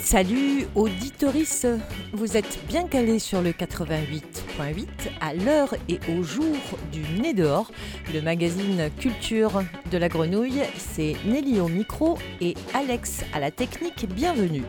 Salut auditoris, vous êtes bien calés sur le 88.8 à l'heure et au jour du Nez dehors, le magazine culture de la grenouille. C'est Nelly au micro et Alex à la technique, bienvenue.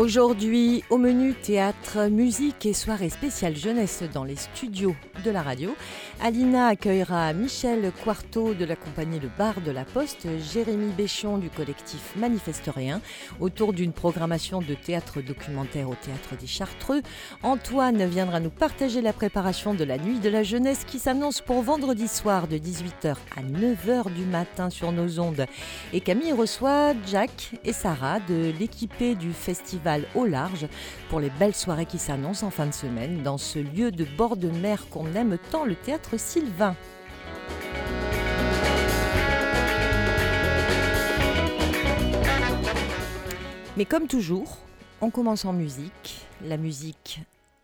Aujourd'hui, au menu théâtre, musique et soirée spéciale jeunesse dans les studios de la radio. Alina accueillera Michel Quarto de la compagnie Le Bar de la Poste, Jérémy Béchon du collectif Manifeste Rien, autour d'une programmation de théâtre documentaire au Théâtre des Chartreux. Antoine viendra nous partager la préparation de la Nuit de la Jeunesse qui s'annonce pour vendredi soir de 18h à 9h du matin sur nos ondes. Et Camille reçoit Jack et Sarah de l'équipé du festival au large pour les belles soirées qui s'annoncent en fin de semaine dans ce lieu de bord de mer qu'on aime tant, le théâtre Sylvain. Mais comme toujours, on commence en musique. La musique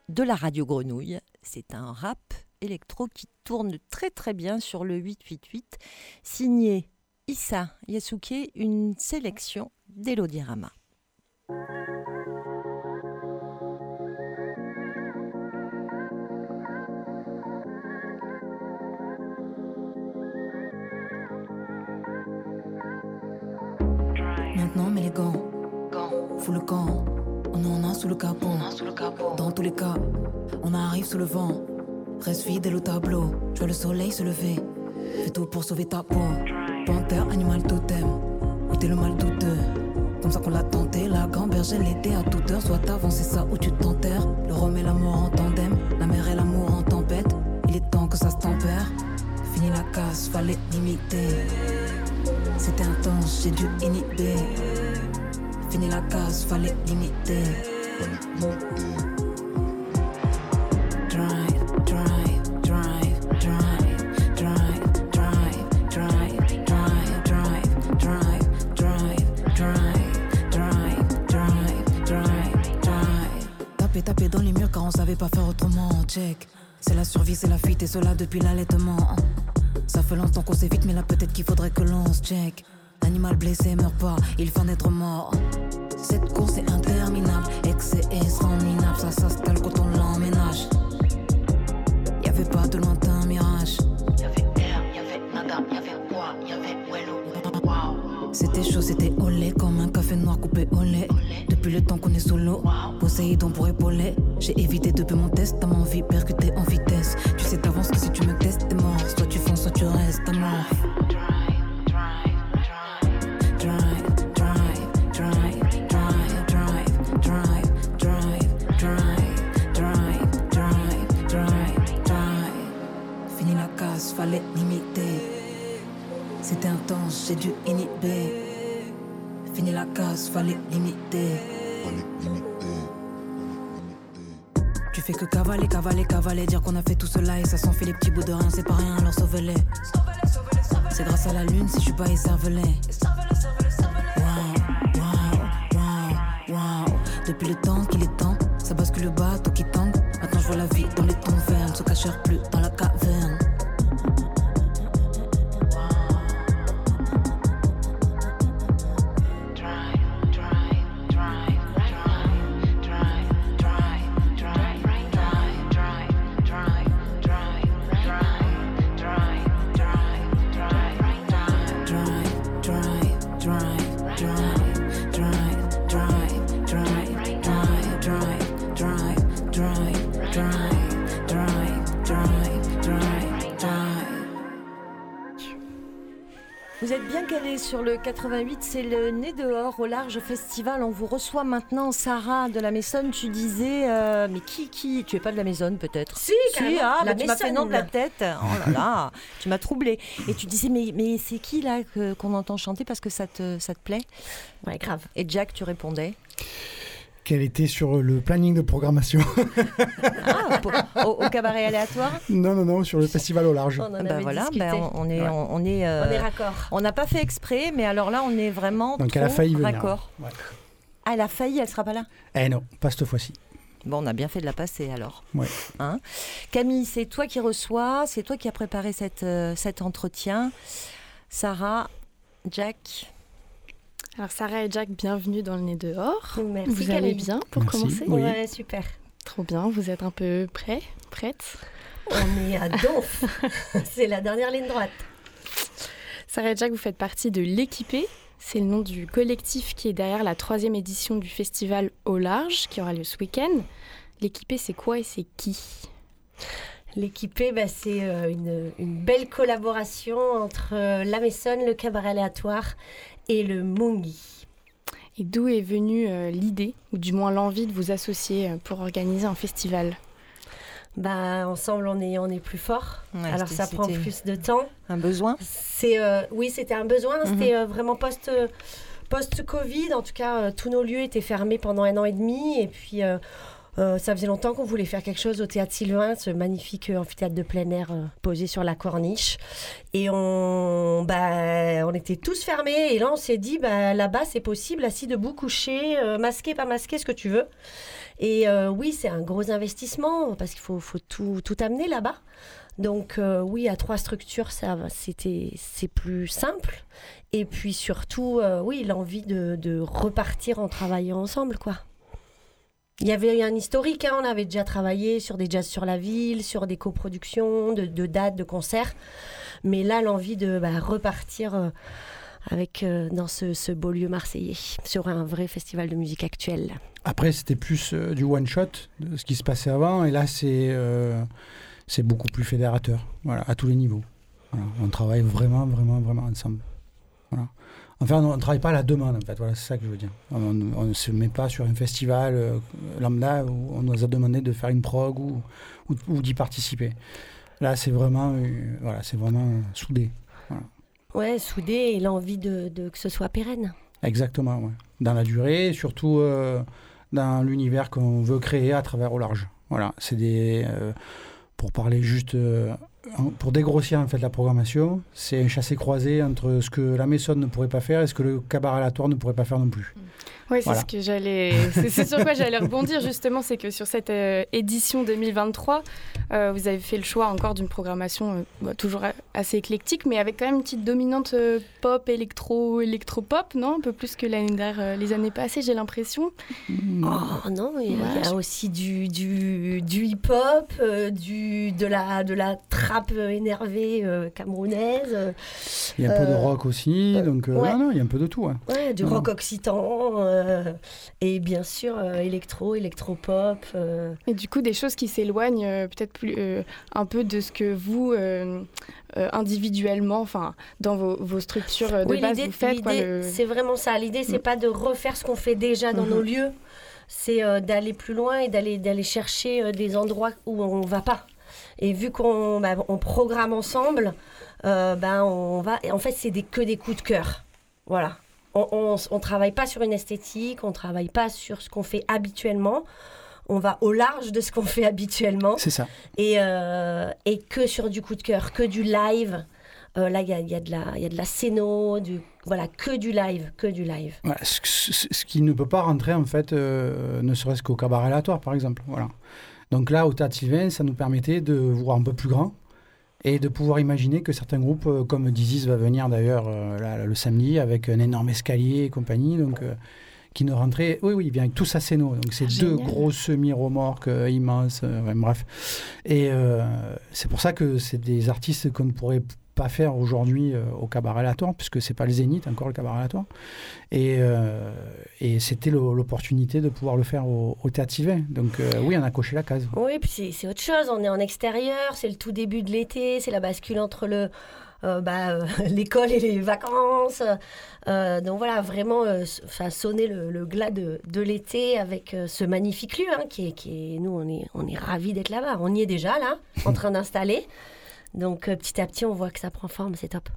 de la radio Grenouille, c'est un rap électro qui tourne très très bien sur le 888, signé Issa Yasuke, une sélection d'Elodie Rama. Maintenant, mets les gants. Fous le camp. On en a sous le capot. Dans tous les cas, on arrive sous le vent. Reste fidèle au tableau. Je vois le soleil se lever. Fais tout pour sauver ta peau. Panthère, animal totem. Où t'es le mal douteux. Comme ça qu'on l'a tenté. La gamberge, l'été à toute heure. Soit avancé ça ou tu t'enterres. Le rhum et l'amour en tandem. La mer et l'amour en tempête. Il est temps que ça se tempère. Fini la casse, fallait limiter. C'était intense, j'ai dû inhiber. Fini la casse, fallait limiter. Drive, drive, drive, drive, drive, drive, drive, drive, drive, drive, drive, drive, drive, drive, drive, drive. Taper, taper dans les murs car on savait pas faire autrement. Check. C'est la survie, c'est la fuite et cela depuis l'allaitement. Ça fait longtemps qu'on sait vite, mais là peut-être qu'il faudrait que l'on se check. L'animal blessé meurt pas, il en être mort. Cette course est interminable, excès et sans minable, ça s'installe quand on l'emménage. Y'avait pas de lointain mirage. Y'avait air, y'avait nada, y'avait quoi, y'avait wello. Wow. C'était chaud, c'était olé, comme un café noir coupé au lait. Depuis le temps qu'on est solo, Poséidon pour épauler. J'ai évité depuis mon test, t'as envie percuter en vitesse. Tu sais d'avance que si Tu fais que cavaler, cavaler, cavaler, dire qu'on a fait tout cela et ça s'en fait les petits bouts de rien, c'est pas rien, alors sauve-les. C'est grâce à la lune si je suis pas écervelé. Wow, wow, wow, wow. Depuis le temps qu'il est temps, ça bascule le bateau qui tangue. Maintenant je vois la vie dans les tons verts, ne se cachèrent plus dans la caverne. Sur le 88, c'est le Nez dehors au large festival. On vous reçoit maintenant Sarah de la Maisonne. Tu disais, euh, mais qui, qui Tu es pas de la Maisonne peut-être? Si, carrément, ah, la bah, tu m'as fait nom de la tête. Oh là là, tu m'as troublé. Et tu disais, mais, mais c'est qui là qu'on entend chanter parce que ça te, ça te plaît? Ouais, grave. Et Jack, tu répondais? Qu'elle était sur le planning de programmation. Ah, pour- au, au cabaret aléatoire non, non, non, sur le festival au large. On en Bah avait voilà, discuté. bah, on, on est, Ouais. on, on est, euh, On est raccord. on n'a pas fait exprès, mais alors là, on est vraiment Donc trop elle a failli venir. raccord. Ouais. Ah, elle a failli, elle sera pas là? Eh non, pas cette fois-ci. Bon, on a bien fait de la passer alors. Ouais. Hein? Camille, c'est toi qui reçois, c'est toi qui as préparé cette, euh, cet entretien. Sarah, Jack, Alors Sarah et Jack, bienvenue dans le nez dehors. Merci, vous allez bien pour Merci. commencer Oui. Ouais, super. Trop bien, vous êtes un peu prêts Prêtes On est à Donf. C'est la dernière ligne droite. Sarah et Jack, vous faites partie de l'équipé. C'est le nom du collectif qui est derrière la troisième édition du festival Au Large qui aura lieu ce week-end. L'équipé, c'est quoi et c'est qui? L'équipé, bah, c'est euh, une, une belle collaboration entre euh, la Maison, le cabaret aléatoire et le Mungi. Et d'où est venue euh, l'idée, ou du moins l'envie de vous associer euh, pour organiser un festival? Bah, ensemble, on est, on est plus fort. Ouais, Alors, ça prend plus de temps. un besoin C'est euh, oui, c'était un besoin. Mhm. C'était euh, vraiment post post Covid. En tout cas, euh, tous nos lieux étaient fermés pendant un an et demi. Et puis, euh, ça faisait longtemps qu'on voulait faire quelque chose au théâtre Sylvain, ce magnifique euh, amphithéâtre de plein air euh, posé sur la corniche. Et on, bah, on était tous fermés. Et là, on s'est dit, bah, là-bas, c'est possible, assis debout, couché, euh, masqué, pas masqué, ce que tu veux. Et oui, c'est un gros investissement parce qu'il faut, faut tout, tout amener là-bas. Donc oui, à trois structures, ça, c'était, c'est plus simple. Et puis surtout, oui, l'envie de, de repartir en travaillant ensemble, quoi. Il y avait un historique, hein, on avait déjà travaillé sur des jazz sur la ville, sur des coproductions, de, dates, de concerts. Mais là, l'envie de bah, repartir euh, avec, euh, dans ce, beau lieu marseillais, sur un vrai festival de musique actuelle. Après, c'était plus euh, du one-shot de ce qui se passait avant. Et là, c'est beaucoup plus fédérateur, voilà, à tous les niveaux. On travaille vraiment, vraiment, vraiment ensemble. Voilà. Enfin, on ne travaille pas à la demande, en fait. Voilà, c'est ça que je veux dire. On ne se met pas sur un festival euh, lambda où on nous a demandé de faire une prog ou, ou, ou d'y participer. Là, c'est vraiment, euh, voilà, c'est vraiment euh, soudé. Ouais, soudé et l'envie de, de que ce soit pérenne. Exactement, ouais. Dans la durée, surtout euh, dans l'univers qu'on veut créer à travers au large. Voilà, c'est des. pour parler juste. Pour dégrossir en fait la programmation, c'est un chassé-croisé entre ce que la Maison ne pourrait pas faire et ce que le cabaret aléatoire ne pourrait pas faire non plus. Oui, c'est Voilà. ce que j'allais. C'est c'est sur quoi j'allais rebondir justement, c'est que sur cette euh, édition 2023, euh, vous avez fait le choix encore d'une programmation euh, bah, toujours a- assez éclectique, mais avec quand même une petite dominante euh, pop, électro, électro-pop, non? Un peu plus que l'année dernière, euh, les années passées, j'ai l'impression. Oh non, il y a- Ouais, il y a je- aussi du, du, du hip-hop, euh, du, de, la, de la trappe énervée euh, camerounaise, Il y a un peu de rock aussi, donc euh, ouais. non, non, il y a un peu de tout. hein. ouais, du rock occitan, euh, et bien sûr euh, électro, électro-pop. euh. Et du coup, des choses qui s'éloignent euh, peut-être plus euh, un peu de ce que vous, euh, euh, individuellement, enfin, dans vos, vos structures euh, de Oui, base, vous faites. Le- c'est vraiment ça. L'idée, c'est Mm. pas de refaire ce qu'on fait déjà dans Mhm. nos lieux, c'est euh, d'aller plus loin et d'aller d'aller chercher euh, des endroits où on va pas. Et vu qu'on bah, on programme ensemble, euh, ben on va. et en fait, c'est des, que des coups de cœur. Voilà. On, on travaille pas sur une esthétique, on travaille pas sur ce qu'on fait habituellement. On va au large de ce qu'on fait habituellement C'est ça. et, euh, et que sur du coup de cœur, que du live. Euh, là, il y a, il y, a de la- il y a de la scéno, du, voilà, que du live, que du live. Ouais, ce, ce- ce qui ne peut pas rentrer, en fait, euh, ne serait-ce qu'au cabaret aléatoire, par exemple. Voilà. Donc là, au Théâtre Sylvain, ça nous permettait de voir un peu plus grand et de pouvoir imaginer que certains groupes, euh, comme Dizis va venir d'ailleurs euh, le samedi, avec un énorme escalier et compagnie, donc, euh, qui ne rentrait... Oui, oui, bien avec tout sa scéno. Donc c'est Ah, deux gros semi-remorques euh, immenses, euh, ouais, bref. Et euh, c'est pour ça que c'est des artistes qu'on ne pourrait pas faire aujourd'hui euh, au cabaret aléatoire, puisque c'est pas le Zénith encore le cabaret aléatoire. Et, euh, et c'était l'opportunité de pouvoir le faire au, au Théâtre Sylvain. Donc euh, oui, on a coché la case. Oui, puis c'est- autre chose. On est en extérieur, c'est le tout début de l'été, c'est la bascule entre le euh, bah, l'école et les vacances. Donc voilà, vraiment, enfin, sonner le, le glas de, de l'été avec ce magnifique lieu, hein, qui est, qui est, nous, on est, on est ravis d'être là-bas. On y est déjà là, en train d'installer. Donc euh, petit à petit, on voit que ça prend forme, c'est top.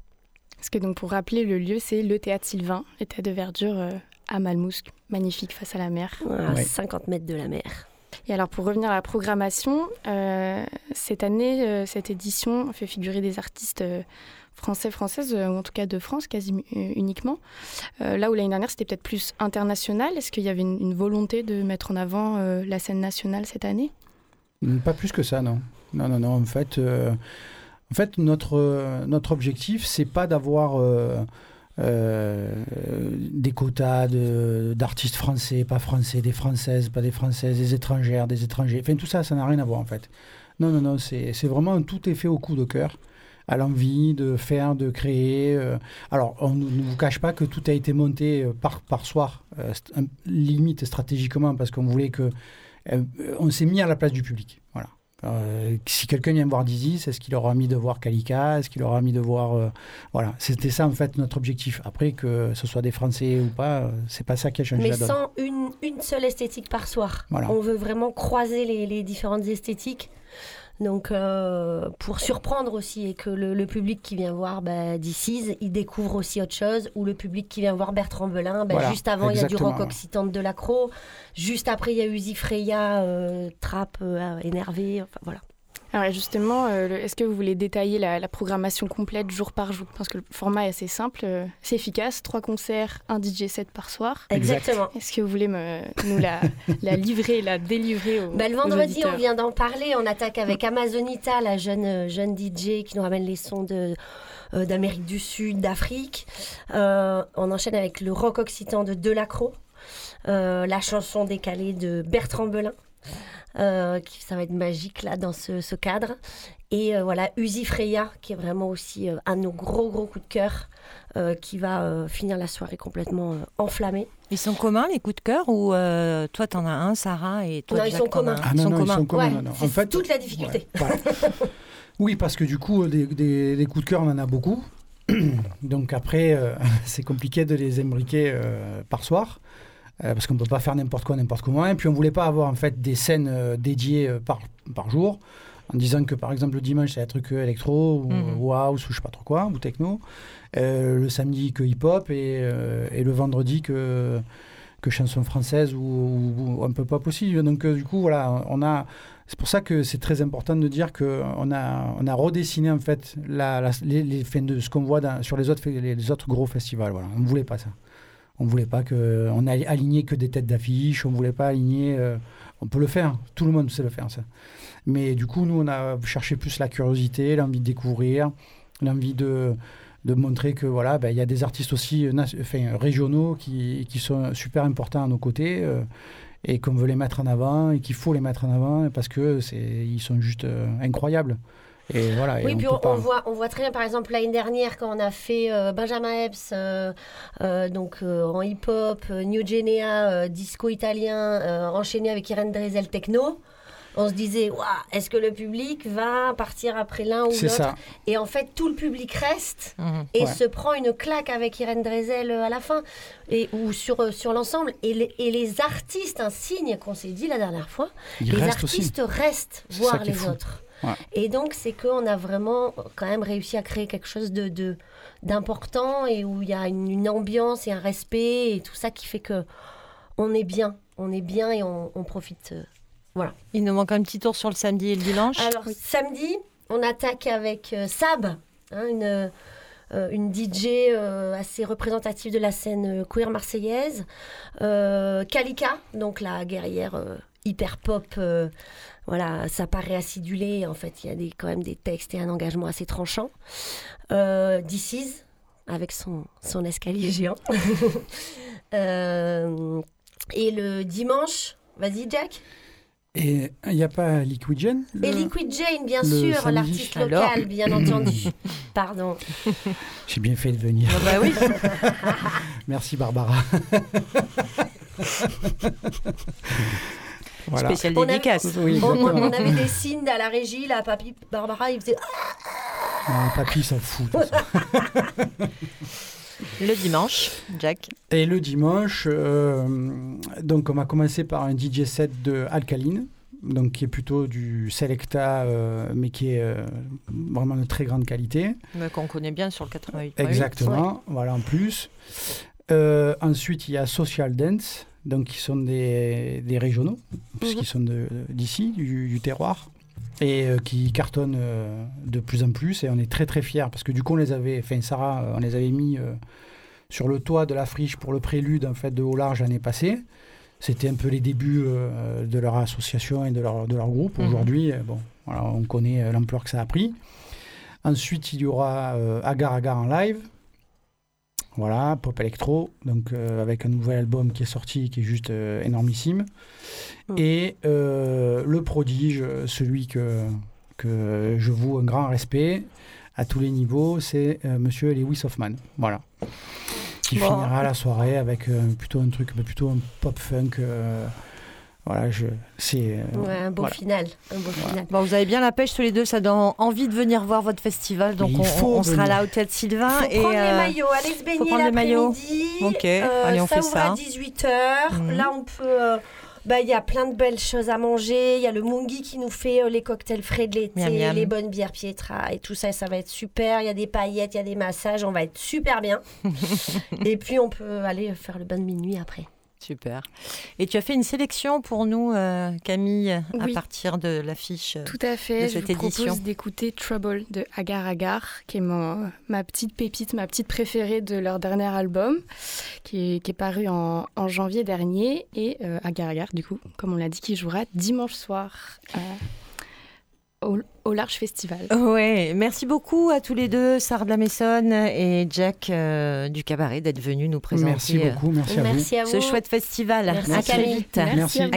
Parce que donc pour rappeler, le lieu, c'est le Théâtre Sylvain, l'état de verdure euh, à Malmousque, magnifique face à la mer. à Ouais. 50 mètres de la mer. Et alors pour revenir à la programmation, euh, cette année, euh, cette édition fait figurer des artistes euh, français, françaises, euh, ou en tout cas de France quasi euh, uniquement. Euh, là où l'année dernière c'était peut-être plus international, est-ce qu'il y avait une, une volonté de mettre en avant euh, la scène nationale cette année? Pas plus que ça, non. Non, non, non. En fait, euh, en fait notre, notre objectif, c'est pas d'avoir euh, euh, des quotas de- d'artistes français, pas français, des françaises, pas des françaises, des étrangères, des étrangers. Enfin, tout ça, ça n'a rien à voir, en fait. Non, non, non. C'est vraiment tout est fait au coup de cœur, à l'envie de faire, de créer. euh. Alors, on ne vous cache pas que tout a été monté euh, par, par soir, euh, limite stratégiquement, parce qu'on voulait que euh, on s'est mis à la place du public. Voilà. Euh, si quelqu'un vient voir Dizzy, est-ce qu'il aura mis de voir Kalika Est-ce qu'il aura mis de voir. euh, voilà, c'était ça en fait notre objectif. Après, que ce soit des Français ou pas, euh, c'est pas ça qui a changé Mais la sans une, une seule esthétique par soir. Voilà. On veut vraiment croiser les, les différentes esthétiques. Donc, euh, pour surprendre aussi et que le, le public qui vient voir bah, DC's, il découvre aussi autre chose. Ou le public qui vient voir Bertrand Belin, bah, Voilà, juste avant, il y a du rock occitan de Delacroix. Juste après, il y a Uzi Freya, euh, Trap, euh, énervé. Enfin, voilà. Alors justement, euh, est-ce que vous voulez détailler la, la programmation complète jour par jour? Parce que le format est assez simple, euh, c'est efficace, trois concerts, un DJ set par soir. Exact. Exactement. Est-ce que vous voulez me, nous la, la livrer, la délivrer aux, Bah, le vendredi, on vient d'en parler. On attaque avec Amazonita, la jeune, euh, jeune DJ qui nous ramène les sons de, d'Amérique du Sud, d'Afrique. Euh, on enchaîne avec le rock occitan de Delacroix, euh, la chanson décalée de Bertrand Belin. Euh, qui, ça va être magique là dans ce, ce cadre. Et euh, voilà, Uzi Freya, qui est vraiment aussi euh, un de nos gros gros coups de cœur, euh, qui va euh, finir la soirée complètement euh, enflammée. Ils sont communs les coups de cœur ou euh, toi t'en as un, Sarah, et toi Non, ils sont communs. Ah non, ils sont communs. Ouais, non, non. c'est En fait, toute la difficulté. Ouais, voilà. oui, parce que du coup, des, des- des coups de cœur, on en a beaucoup. Donc après, euh, c'est compliqué de les imbriquer euh, par soir. Euh, parce qu'on ne peut pas faire n'importe quoi, n'importe comment. Et puis on ne voulait pas avoir en fait des scènes euh, dédiées euh, par, par jour, en disant que par exemple le dimanche c'est un truc électro ou, Mhm. ou house ou je sais pas trop quoi, ou techno. Le samedi que hip-hop et, et le vendredi que, que chanson française ou, ou- ou un peu pop aussi. Donc du coup voilà, on a c'est pour ça que c'est très important de dire qu'on a, on a redessiné en fait la, la- les, les- de ce qu'on voit dans- sur les autres, les autres gros festivals. Voilà. On ne voulait pas ça. On voulait pas que on a aligné que des têtes d'affiche. On ne voulait pas aligner. euh, on peut le faire. Tout le monde sait le faire ça. Mais du coup, nous, on a cherché plus la curiosité, l'envie de découvrir, l'envie de de montrer que voilà, ben, il y a des artistes aussi euh, enfin, régionaux qui, qui sont super importants à nos côtés. euh, et qu'on veut les mettre en avant et qu'il faut les mettre en avant parce que c'est sont juste incroyables et voilà et Oui, on puis on, voit, on voit très bien, par exemple, l'année dernière, quand on a fait euh, Benjamin Epps, euh, euh, donc euh, en hip-hop, euh, New Genea, euh, disco italien, euh, enchaîné avec Irène Drezel techno, on se disait, est-ce que le public va partir après l'un ou l'autre Et en fait, tout le public reste Mhm. et Ouais. se prend une claque avec Irène Drezel euh, à la fin, et, ou sur, sur l'ensemble. Et les, et les artistes, un signe qu'on s'est dit la dernière fois, ils les restent aussi artistes restent voir les fou. autres. Ouais. Et donc, c'est qu'on a vraiment euh, quand même réussi à créer quelque chose de, d'important et où il y a une, une ambiance et un respect et tout ça qui fait que on est bien. On est bien et on, on profite. euh. Il nous manque un petit tour sur le samedi et le dimanche. Alors, samedi, on attaque avec euh, Sab, hein, une, euh, une DJ euh, assez représentative de la scène euh, queer marseillaise. Euh, Kalika, donc la guerrière euh, hyper pop. Euh, voilà, ça paraît acidulé. En fait, il y a des, quand même des textes et un engagement assez tranchant. Euh, This Is, avec son, son escalier géant. Euh, et le dimanche, vas-y Jack. et il n'y a pas Liquid le- Et Liquid Jane, bien sûr, l'artiste? Alors local, bien entendu. Pardon. j'ai bien fait de venir Ah bah oui. merci Barbara voilà Spécial On avait- dédicace. oui, On, avait des signes à la régie, là, papy Barbara, il faisait Non, papy s'en fout. Le dimanche, Jack. Et le dimanche, euh, donc on va commencer par un DJ set de Alkaline, donc qui est plutôt du Selecta, euh, mais qui est euh, vraiment de très grande qualité. Mais Qu'on connaît bien sur le 88. Exactement, voilà en plus. Euh, ensuite, il y a Social Dance, donc qui sont des, des régionaux, puisqu'ils sont de- d'ici, du, du terroir, et euh, qui cartonnent euh, de plus en plus. Et on est très très fiers, parce que du coup, on les avait, enfin Sarah, euh, on les avait mis euh, sur le toit de la friche pour le prélude en fait, de Haut Large l'année passée. C'était un peu les débuts de leur association et de leur, de leur groupe. Mhm. Aujourd'hui, bon, voilà, on connaît l'ampleur que ça a pris. Ensuite, il y aura Agar Agar en live. Voilà, pop électro, donc euh, avec un nouvel album qui est sorti, qui est juste euh, énormissime. Mm. Et euh, le prodige, celui que, que je voue un grand respect à tous les niveaux, c'est Monsieur Lewis Hoffman. Voilà. Qui Bon. finira la soirée avec plutôt un truc, mais plutôt un pop funk. Voilà, je, c'est. euh, Ouais, un beau voilà. final. Un beau final. Bon, vous avez bien la pêche tous les deux, ça donne envie de venir voir votre festival. Donc, on, faut on sera venir. là au Théâtre Sylvain. Faut et prendre euh, les maillots, aller se baigner les l'après-midi. Ok, Euh, allez, on fait ouvre ça. à 18h. Mhm. Là, on peut. euh, bah, il y a plein de belles choses à manger. Il y a le Mungi qui nous fait euh, les cocktails frais de l'été, Miam, miam. les bonnes bières Pietra et tout ça. Ça va être super. Il y a des paillettes, il y a des massages. On va être super bien. et puis, on peut aller faire le bain de minuit après. Super. Et tu as fait une sélection pour nous, euh, Camille, à partir de l'affiche. Tout à fait. de Je cette vous propose édition. d'écouter Trouble de Agar Agar, qui est mon- ma petite pépite, ma petite préférée de leur dernier album, qui est, qui est paru en, en janvier dernier. Et euh, Agar Agar, du coup, comme on l'a dit, qui jouera dimanche soir euh, au, au Large Festival. Ouais, merci beaucoup à tous les deux, Sarah de la Maisonne et Jack euh, du Cabaret, d'être venus nous présenter Merci euh, beaucoup, merci à vous. Merci à vous. ce chouette festival. Merci, à très Camille. vite. Merci. à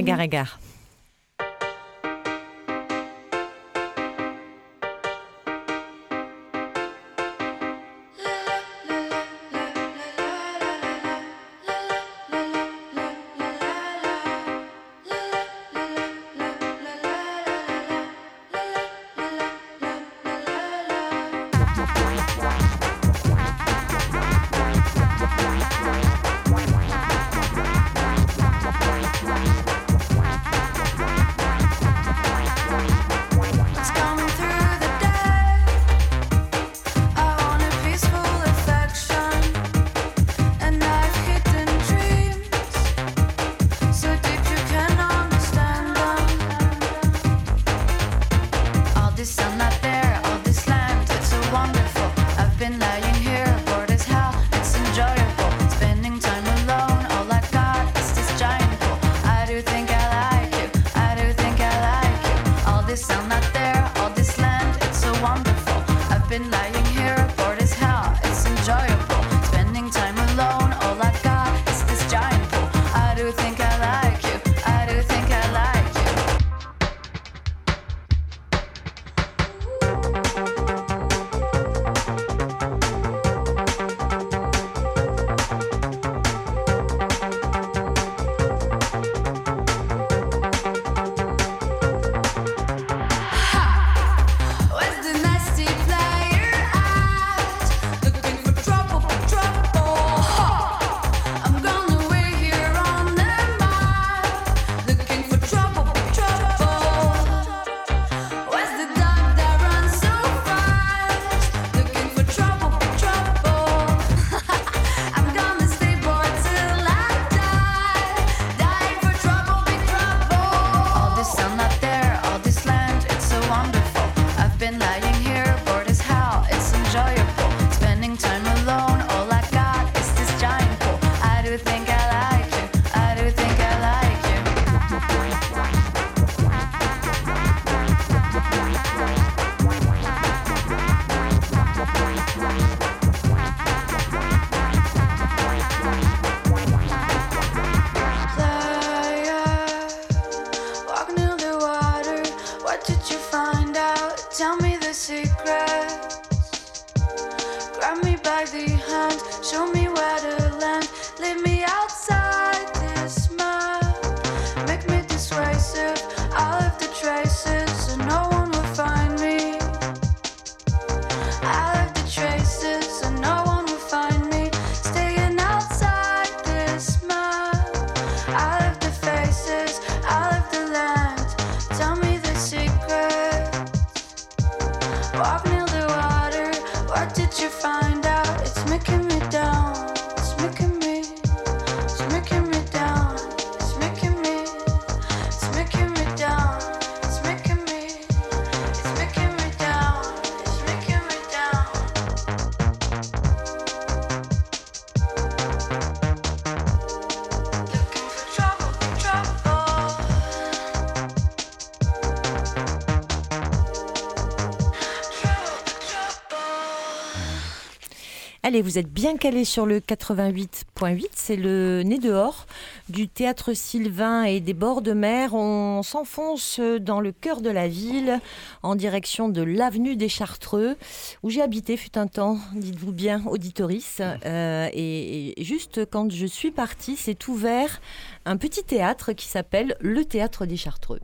Allez, vous êtes bien calé sur le 88.8, c'est le nez dehors du théâtre Sylvain et des bords de mer. On s'enfonce dans le cœur de la ville, en direction de l'avenue des Chartreux, où j'ai habité fut un temps, dites-vous bien, auditoris. Euh, et, et juste quand je suis partie, c'est ouvert un petit théâtre qui s'appelle le Théâtre des Chartreux.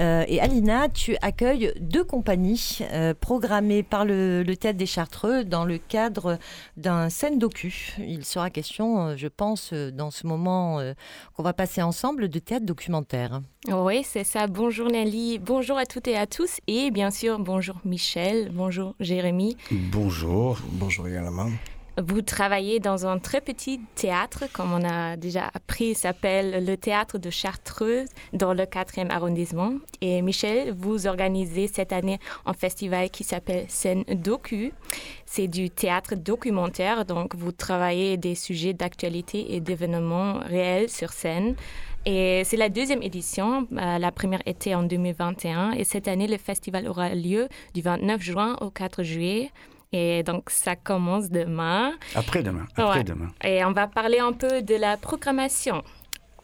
Euh, et Alina, tu accueilles deux compagnies euh, programmées par le, le Théâtre des Chartreux dans le cadre d'un scène docu. Il sera question, euh, je pense, dans ce moment euh, qu'on va passer ensemble, de théâtre documentaire. Oui, c'est ça. Bonjour Nelly, bonjour à toutes et à tous. Et bien sûr, bonjour Michel, bonjour Jérémy. Bonjour, bonjour également. Vous travaillez dans un très petit théâtre, comme on a déjà appris, il s'appelle le Théâtre de Chartreux, dans le 4e arrondissement. Et Michel, vous organisez cette année un festival qui s'appelle Scène Docu. C'est du théâtre documentaire, donc vous travaillez des sujets d'actualité et d'événements réels sur scène. Et c'est la deuxième édition. Euh, la première était en 2021. Et cette année, le festival aura lieu du 29 juin au 4 juillet. Et donc, ça commence demain. Après-demain, Ouais. après-demain. Et on va parler un peu de la programmation.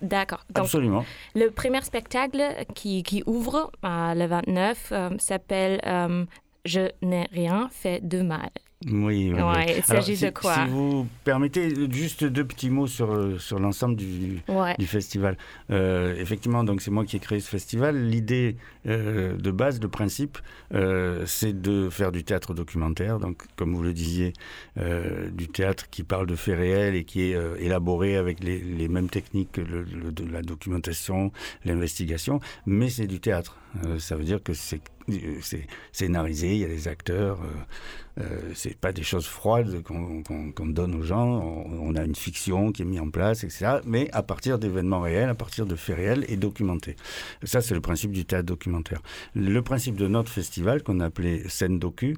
D'accord. Absolument. le premier spectacle qui, qui ouvre euh, le 29 euh, s'appelle euh, Je n'ai rien fait de mal. Oui, oui, oui. Ouais, il s'agit si, de quoi Si vous permettez, juste deux petits mots sur, euh, sur l'ensemble du, Ouais. du festival. Euh, effectivement, donc c'est moi qui ai créé ce festival. L'idée euh, de base, le principe, euh, c'est de faire du théâtre documentaire. Donc, comme vous le disiez, du théâtre qui parle de faits réels et qui est élaboré avec les, les mêmes techniques que le, le- de la documentation, l'investigation, mais c'est du théâtre. Euh, ça veut dire que c'est euh, c'est scénarisé, il y a des acteurs. Euh, euh, c'est pas des choses froides qu'on donne aux gens. On, a une fiction qui est mise en place, etc. Mais à partir d'événements réels, à partir de faits réels et documentés. Ça, c'est le principe du théâtre documentaire. Le principe de notre festival, qu'on a appelé Scène Docu,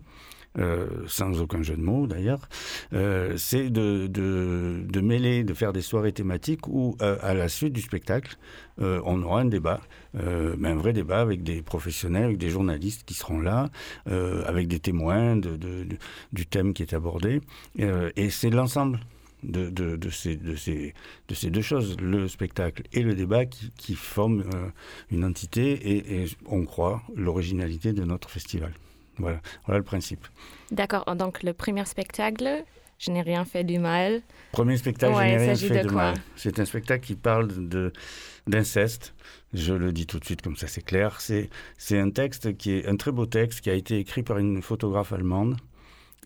euh, sans aucun jeu de mots d'ailleurs, euh, c'est de, mêler, de faire des soirées thématiques où, euh, à la suite du spectacle, on aura un débat, mais un vrai débat avec des professionnels, avec des journalistes qui seront là, avec des témoins du thème qui est abordé. Et c'est l'ensemble de, ces, de, ces, de ces deux choses, le spectacle et le débat, qui, forment une entité et on croit l'originalité de notre festival. Voilà, voilà le principe. D'accord. Donc, le premier spectacle, Je n'ai rien fait du mal. Premier spectacle, Ouais, je n'ai rien fait de mal. C'est un spectacle qui parle de d'inceste. Je le dis tout de suite comme ça, c'est clair. C'est c'est un texte qui est un très beau texte qui a été écrit par une photographe allemande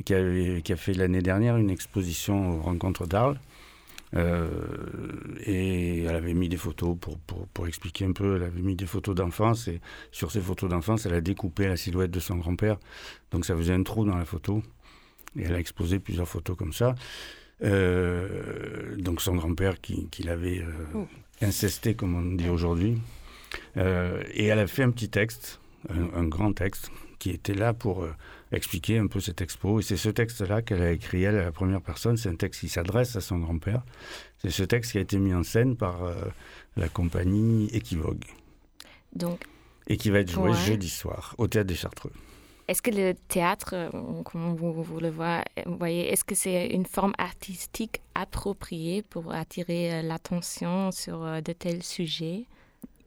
qui a, qui a fait l'année dernière une exposition aux rencontres d'Arles. Euh, et elle avait mis des photos pour, pour, pour expliquer un peu. Elle avait mis des photos d'enfance et sur ces photos d'enfance, elle a découpé la silhouette de son grand-père. Donc ça faisait un trou dans la photo. Et elle a exposé plusieurs photos comme ça. Euh, donc son grand-père qui, qui l'avait euh, incesté, comme on dit aujourd'hui. Et elle a fait un petit texte, un, un grand texte, qui était là pour expliquer un peu cette expo. Et c'est ce texte-là qu'elle a écrit, elle, à la première personne. C'est un texte qui s'adresse à son grand-père. C'est ce texte qui a été mis en scène par euh, la compagnie Equivogue Donc, et qui va être joué Ouais. jeudi soir au Théâtre des Chartreux. est-ce que le théâtre, euh, comme vous, vous le voyez, vous voyez, est-ce que c'est une forme artistique appropriée pour attirer euh, l'attention sur euh, de tels sujets?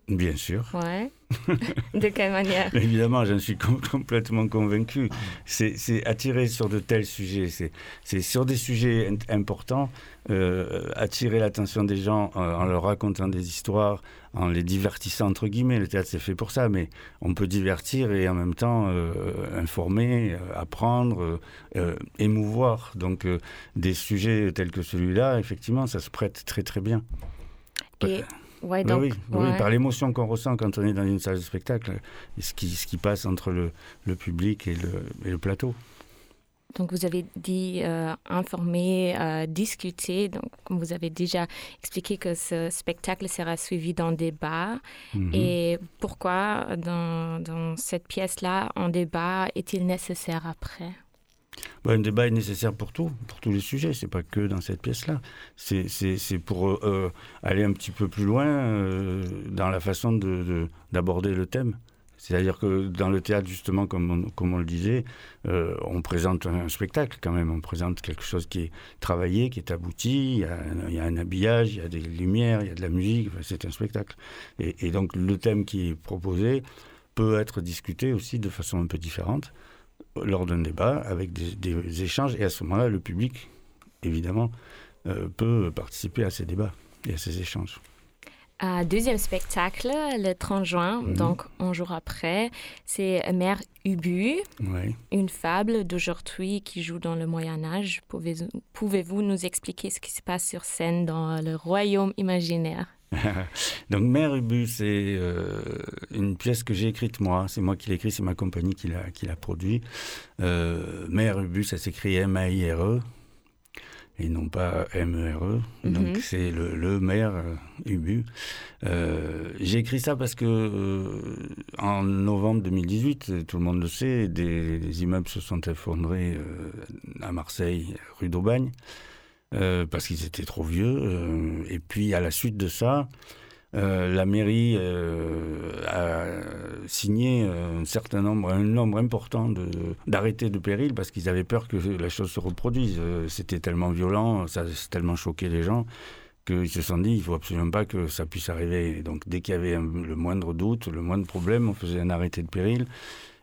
Bien sûr. Ouais. de quelle manière? Évidemment, j'en suis com- complètement convaincu. C'est attirer sur de tels sujets, c'est sur des sujets importants, euh, attirer l'attention des gens euh, en leur racontant des histoires, en les divertissant, entre guillemets. Le théâtre, c'est fait pour ça, mais on peut divertir et en même temps euh, informer, apprendre, euh, émouvoir. Donc, des sujets tels que celui-là, effectivement, ça se prête très très bien. Et, ouais, Oui, donc, oui, oui, ouais. par l'émotion qu'on ressent quand on est dans une salle de spectacle, et ce qui, ce qui passe entre le, le public et le, et le plateau. Donc, vous avez dit euh, informer, euh, discuter. Donc, comme vous avez déjà expliqué que ce spectacle sera suivi d'un débat. Mhm. Et pourquoi, dans, dans cette pièce-là, un débat est-il nécessaire après? Bah, un débat est nécessaire pour tout, pour tous les sujets, c'est pas que dans cette pièce-là. C'est, pour euh, euh, aller un petit peu plus loin euh, dans la façon de, de- d'aborder le thème. C'est-à-dire que dans le théâtre, justement, comme on, comme on le disait, on présente un spectacle quand même, on présente quelque chose qui est travaillé, qui est abouti, il y a, un- habillage, il y a des lumières, il y a de la musique, c'est un spectacle. Et donc le thème qui est proposé peut être discuté aussi de façon un peu différente lors d'un débat, avec des, des échanges, et à ce moment-là, le public, évidemment, euh, peut participer à ces débats et à ces échanges. Deuxième spectacle, le 30 juin, Mhm. donc un jour après, c'est Mère Ubu, une fable d'aujourd'hui qui joue dans le Moyen Âge. Pouvez- Pouvez-vous nous expliquer ce qui se passe sur scène dans le royaume imaginaire? Donc Mère Ubu, c'est euh, une pièce que j'ai écrite moi. C'est moi qui l'ai écrite, c'est ma compagnie qui l'a, qui l'a produit. Euh, Mère Ubu, ça s'écrit M-A-I-R-E et non pas M-E-R-E. Donc Mhm. c'est le, le maire euh, Ubu. Euh, j'ai écrit ça parce que euh, en novembre 2018, euh, tout le monde le sait, des, des immeubles se sont effondrés à Marseille, rue d'Aubagne. Euh, parce qu'ils étaient trop vieux. euh, et puis à la suite de ça, euh, la mairie a signé un certain nombre, un nombre important d'arrêtés de, péril parce qu'ils avaient peur que la chose se reproduise. C'était tellement violent, ça tellement choqué les gens qu'ils se sont dit il faut absolument pas que ça puisse arriver. Donc dès qu'il y avait le moindre doute, le moindre problème, on faisait un arrêté de péril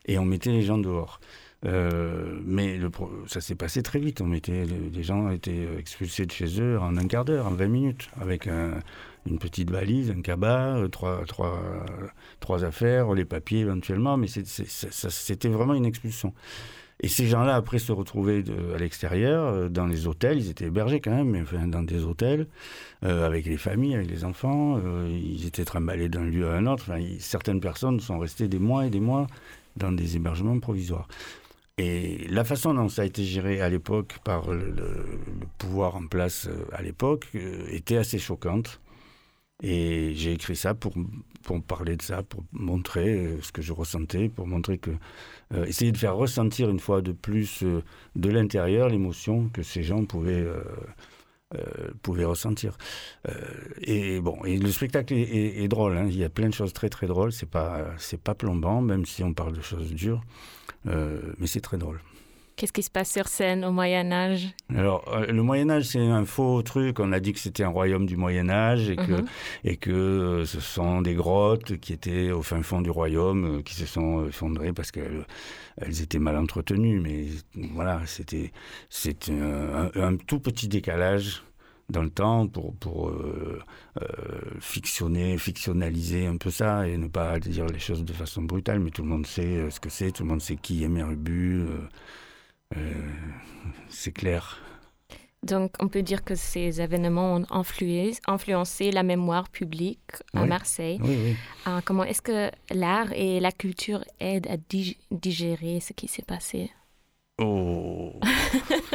et on mettait les gens dehors. Euh, mais ça s'est passé très vite. On mettait, les gens étaient expulsés de chez eux en un quart d'heure, en 20 minutes, avec un, une petite valise, un cabas, euh, trois, affaires, les papiers éventuellement, mais c'était vraiment une expulsion. Et ces gens-là, après, se retrouvaient à l'extérieur, euh, dans les hôtels, ils étaient hébergés quand même, mais dans des hôtels, avec les familles, avec les enfants, ils étaient trimballés d'un lieu à un autre. Certaines personnes sont restées des mois et des mois dans des hébergements provisoires. Et la façon dont ça a été géré à l'époque par le, pouvoir en place euh, à l'époque euh, était assez choquante. Et j'ai écrit ça pour, pour parler de ça, pour montrer euh, ce que je ressentais, pour montrer que. essayer de faire ressentir une fois de plus de l'intérieur l'émotion que ces gens pouvaient. Euh, pouvaient ressentir. Euh, et bon, et le spectacle est drôle. hein. Il y a plein de choses très très drôles. C'est pas c'est pas plombant, même si on parle de choses dures. Euh, mais c'est très drôle. Qu'est-ce qui se passe sur scène au Moyen Âge? Alors, euh, le Moyen Âge, c'est un faux truc. On a dit que c'était un royaume du Moyen Âge et que, Mhm. et que euh, ce sont des grottes qui étaient au fin fond du royaume, euh, qui se sont effondrées parce qu'elles elles étaient mal entretenues. Mais voilà, c'était un, un- tout petit décalage dans le temps pour, pour euh, euh, fictionner, fictionnaliser un peu ça et ne pas dire les choses de façon brutale. Mais tout le monde sait ce que c'est, tout le monde sait qui est euh, euh, c'est clair. Donc, on peut dire que ces événements ont influé, influencé la mémoire publique à Oui. Marseille. Oui, oui. Ah, comment est-ce que l'art et la culture aident à dig- digérer ce qui s'est passé? Oh.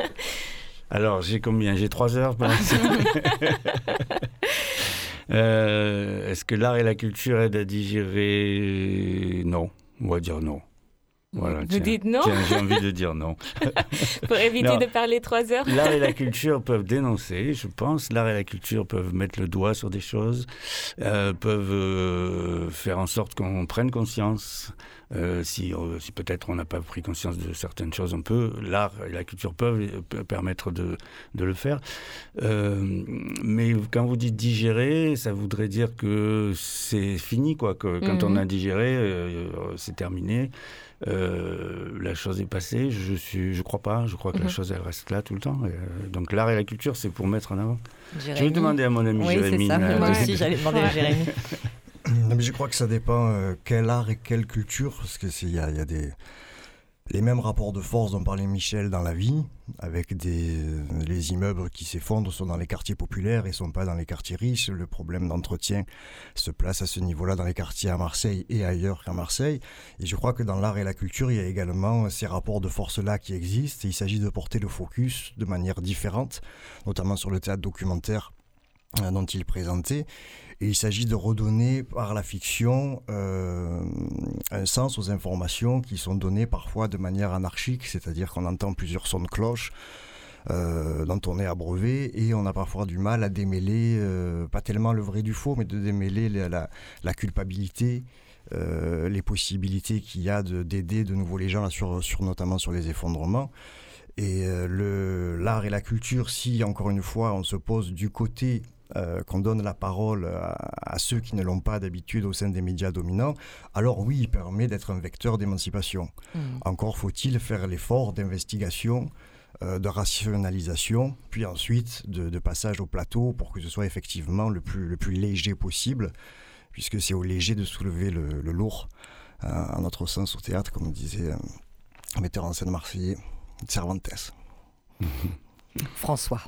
Alors, j'ai combien? J'ai trois heures l'instant. Euh, Est-ce que l'art et la culture aident à digérer? Non. On va dire non. Voilà, Vous tiens. dites non j'ai envie de dire non. pour éviter Non. de parler trois heures L'art et la culture peuvent dénoncer, je pense. L'art et la culture peuvent mettre le doigt sur des choses, euh, peuvent euh, faire en sorte qu'on prenne conscience. Euh, si euh, si peut-être on n'a pas pris conscience de certaines choses, on peut. L'art et la culture peuvent, peuvent permettre de, de le faire. Euh, mais quand vous dites digérer, ça voudrait dire que c'est fini, quoi. Que quand Mhm. on a digéré, euh, c'est terminé. Euh, la chose est passée. Je suis, je crois pas. Je crois que la Mhm. chose elle reste là tout le temps. Euh, donc l'art et la culture, c'est pour mettre en avant. Je vais Jérémy. demander à mon ami Oui, Jérémy. ça. Moi aussi, j'allais demander à Jérémy. Mais je crois que ça dépend euh, quel art et quelle culture, parce que il y a, il y a des les mêmes rapports de force dont parlait Michel dans la vie, avec des les immeubles qui s'effondrent sont dans les quartiers populaires et sont pas dans les quartiers riches. Le problème d'entretien se place à ce niveau-là dans les quartiers à Marseille et ailleurs qu'à Marseille. Et je crois que dans l'art et la culture, il y a également ces rapports de force-là qui existent. Et il s'agit de porter le focus de manière différente, notamment sur le théâtre documentaire euh, dont il présentait. Et il s'agit de redonner par la fiction euh, un sens aux informations qui sont données parfois de manière anarchique, c'est-à-dire qu'on entend plusieurs sons de cloche euh, dont on est abreuvé et on a parfois du mal à démêler, euh, pas tellement le vrai du faux, mais de démêler la, culpabilité euh, les possibilités qu'il y a de- d'aider de, nouveau les gens, sur, sur, notamment sur les effondrements. Et euh, le- l'art et la culture, si encore une fois on se pose du côté euh, qu'on donne la parole à, à ceux qui ne l'ont pas d'habitude au sein des médias dominants, alors oui, il permet d'être un vecteur d'émancipation. Mm. Encore faut-il faire l'effort d'investigation, euh, de rationalisation, puis ensuite de, de passage au plateau pour que ce soit effectivement le plus, le plus léger possible, puisque c'est au léger de soulever le, le lourd, euh, à notre sens au théâtre, comme disait euh, un metteur en scène marseillais, Cervantes. François.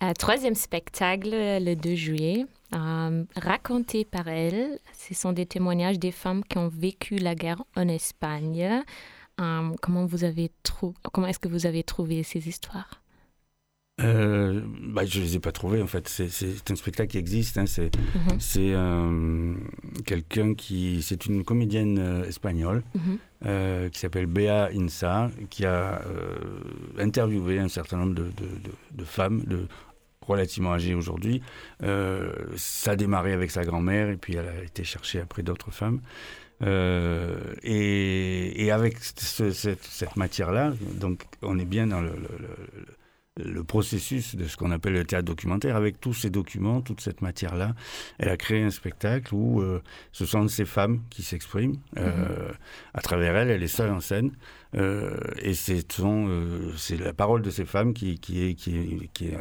Un troisième spectacle le 2 juillet, euh, raconté par elle. Ce sont des témoignages des femmes qui ont vécu la guerre en Espagne. Euh, comment avez trou- Comment est-ce que vous avez trouvé ces histoires? Euh, bah, je les ai pas trouvés en fait. C'est- un spectacle qui existe. hein, C'est Mhm, c'est, euh, quelqu'un qui. C'est une comédienne euh, espagnole mhm, euh, qui s'appelle Bea Insa, qui a interviewé un certain nombre de, de- de- de femmes de, relativement âgées aujourd'hui. Ça a démarré avec sa grand-mère et puis elle a été chercher après d'autres femmes. Euh, et, et avec ce- cette, cette matière-là, donc on est bien dans le, le- le- le processus de ce qu'on appelle le théâtre documentaire, avec tous ces documents, toute cette matière-là, elle a créé un spectacle où euh, ce sont ces femmes qui s'expriment. Euh, À travers elle, elle est seule en scène. Euh, et c'est son, c'est la parole de ces femmes qui, qui est, qui est, qui est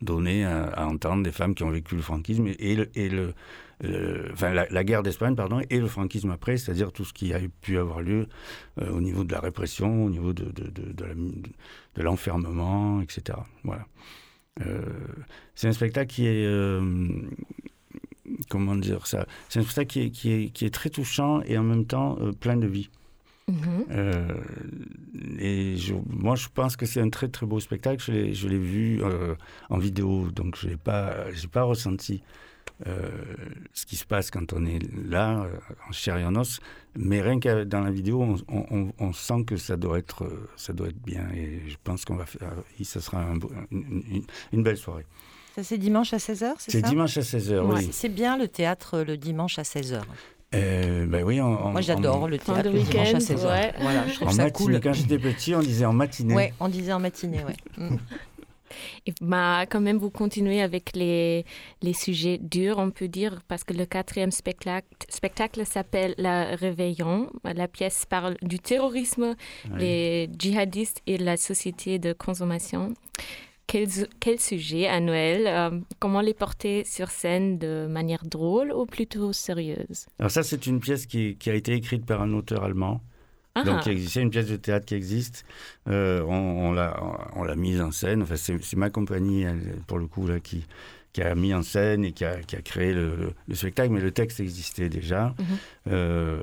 donnée à, à entendre des femmes qui ont vécu le franquisme et, et le, et le- le- enfin, la, la guerre d'Espagne, pardon, et le franquisme après, c'est-à-dire tout ce qui a pu avoir lieu euh, au niveau de la répression, au niveau de, de, de, de la- de- l'enfermement, etc. Voilà. Euh, c'est un spectacle qui est. euh, comment dire ça? C'est un spectacle qui est, qui, est, qui est très touchant et en même temps euh, plein de vie. mhm. Euh, et je- moi, je pense que c'est un très très beau spectacle. Je l'ai, je l'ai vu en vidéo, donc je n'ai pas, pas ressenti euh, ce qui se passe quand on est là, euh, en chair et en os. Mais rien que dans la vidéo, on, on- on- on sent que ça doit être, euh, ça doit être bien. Et je pense qu'on va faire, ça sera un une, belle soirée. Ça, c'est dimanche à 16h, c'est C'est ça? dimanche à 16h, Ouais, oui. C'est bien le théâtre le dimanche à 16h. Euh, ben oui, en- en- Moi, j'adore le théâtre le dimanche à week-end, 16h. ouais. Voilà, je trouve En ça matinée, cool. quand j'étais petit, on disait en matinée. Ouais, on disait en matinée, ouais. Et bah, quand même, vous continuez avec les, les sujets durs, on peut dire, parce que le quatrième spectacle, spectacle s'appelle La Réveillon. La pièce parle du terrorisme, Ouais. les djihadistes et la société de consommation. Quel, quel sujet à Noël euh, Comment les porter sur scène de manière drôle ou plutôt sérieuse? Alors ça, c'est une pièce qui, qui a été écrite par un auteur allemand. Ah, Donc, existe, c'est une pièce de théâtre qui existe. Euh, on on l'a on l'a mise en scène. Enfin, c'est ma compagnie, pour le coup, là, qui, qui a mis en scène et qui a, qui a créé le, le- le spectacle. Mais le texte existait déjà. Mhm. Euh,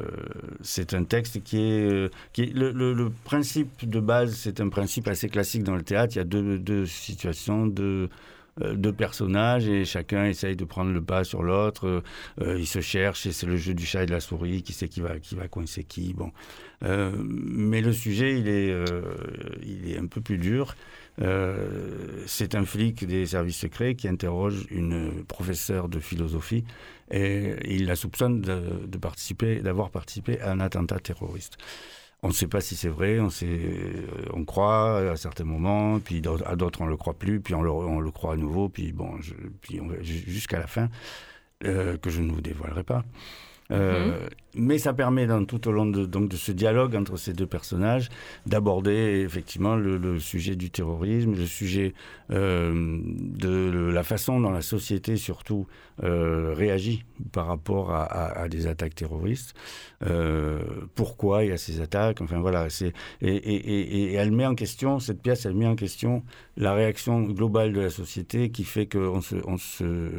c'est un texte qui est... euh, Qui est le, le- le principe de base, c'est un principe assez classique dans le théâtre. Il y a deux, deux situations, deux, euh, deux personnages et chacun essaye de prendre le pas sur l'autre. Euh, euh, ils se cherchent et c'est le jeu du chat et de la souris qui sait qui va, qui va coincer qui. Bon. Mais le sujet, il est, il est un peu plus dur. C'est un flic des services secrets qui interroge une professeure de philosophie et il la soupçonne de, de participer, d'avoir participé à un attentat terroriste. On ne sait pas si c'est vrai, on, sait, euh, on croit à certains moments, puis à d'autres on le croit plus, puis on le, croit à nouveau, puis bon, puis jusqu'à la fin, euh, que je ne vous dévoilerai pas. Euh, Mais ça permet dans, tout au long de, donc, de ce dialogue entre ces deux personnages d'aborder effectivement le, le sujet du terrorisme, le sujet euh, de la façon dont la société surtout euh, réagit par rapport à, à- à des attaques terroristes, pourquoi il y a ces attaques, enfin voilà, c'est et, et- et- et elle met en question cette pièce, elle met en question la réaction globale de la société qui fait qu'on se, on se,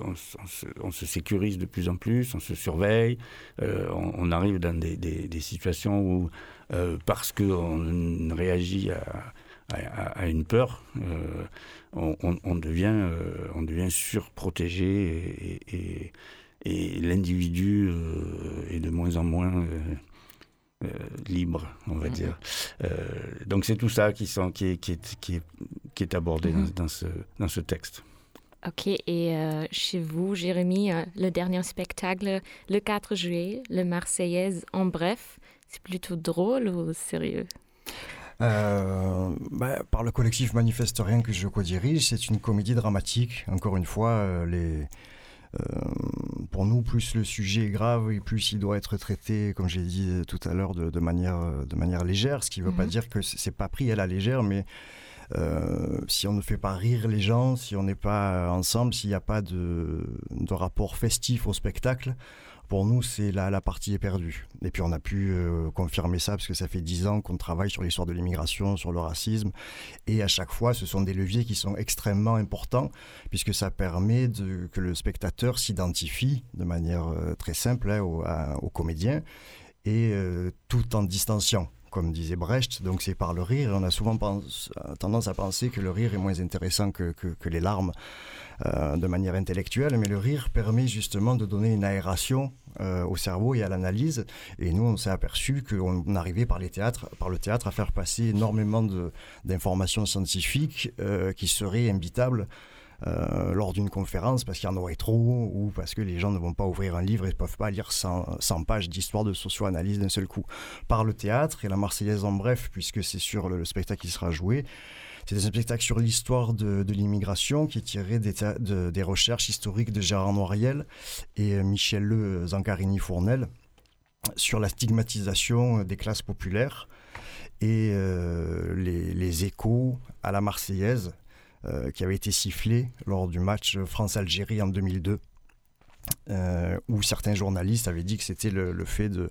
on se, on se- on se sécurise de plus en plus, on se surveille, euh, on, arrive dans des, des- des situations où, euh, parce qu'on réagit à, à- à une peur, euh, on, devient, on devient surprotégé et, et- et l'individu est de moins en moins euh, libre, on va Mhm. dire. Euh, donc c'est tout ça qui, sont, qui, est, qui, est, qui, est, qui est abordé Mhm. dans, dans ce, dans ce texte. Ok, et euh, chez vous, Jérémy, euh, le dernier spectacle, le 4 juillet, le Marseillaise, en bref, c'est plutôt drôle ou sérieux? Euh, bah, par le collectif Manifeste Rien que je co-dirige, c'est une comédie dramatique. Encore une fois, euh, les, euh, pour nous, plus le sujet est grave et plus il doit être traité, comme j'ai dit tout à l'heure, de, de manière, de manière légère. Ce qui ne veut pas Mhm. dire que c'est pas pris à la légère, mais euh, si on ne fait pas rire les gens, si on n'est pas ensemble, s'il n'y a pas de, de rapport festif au spectacle, pour nous, c'est la, la partie est perdue. Et puis on a pu euh, confirmer ça parce que ça fait dix ans qu'on travaille sur l'histoire de l'immigration, sur le racisme. Et à chaque fois, ce sont des leviers qui sont extrêmement importants puisque ça permet de, que le spectateur s'identifie de manière euh, très simple hein, au, à- au comédien et euh, tout en distanciant. Comme disait Brecht, donc c'est par le rire. On a souvent tendance à penser que le rire est moins intéressant que, les larmes euh, de manière intellectuelle, mais le rire permet justement de donner une aération euh, au cerveau et à l'analyse. Et nous, on s'est aperçu qu'on arrivait par, le théâtre à faire passer énormément d'informations scientifiques euh, qui seraient imbitables euh, lors d'une conférence parce qu'il y en aurait trop ou parce que les gens ne vont pas ouvrir un livre et ne peuvent pas lire 100, 100 pages d'histoire de socio-analyse d'un seul coup. Par le théâtre et la Marseillaise en bref, puisque c'est sur le, le spectacle qui sera joué, c'est un spectacle sur l'histoire de, l'immigration qui est tiré des, recherches historiques de Gérard Noiriel et euh, Michel Le Zancarini-Fournel sur la stigmatisation des classes populaires et euh, les, échos à la Marseillaise euh, qui avait été sifflé lors du match France-Algérie en 2002, euh, où certains journalistes avaient dit que c'était le, fait de,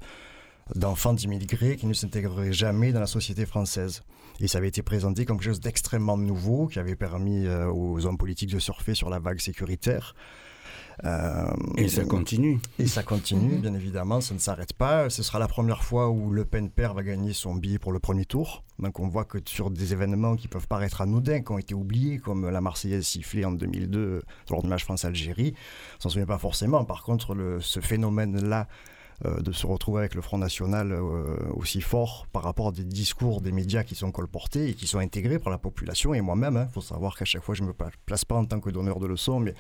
d'enfants d'immigrés qui ne s'intégreraient jamais dans la société française. Et ça avait été présenté comme quelque chose d'extrêmement nouveau, qui avait permis euh, aux hommes politiques de surfer sur la vague sécuritaire. Euh, Et ça continue. et ça continue, bien évidemment, ça ne s'arrête pas. Ce sera la première fois où Le Pen père va gagner son billet pour le premier tour. Donc on voit que sur des événements qui peuvent paraître anodins, qui ont été oubliés, comme la Marseillaise sifflée en 2002 lors du match France-Algérie, on s'en souvient pas forcément. Par contre, le- ce phénomène-là de se retrouver avec le Front National euh, aussi fort par rapport à des discours des médias qui sont colportés et qui sont intégrés par la population et moi-même. Il faut savoir qu'à chaque fois, je ne me pla- place pas en tant que donneur de leçons, mais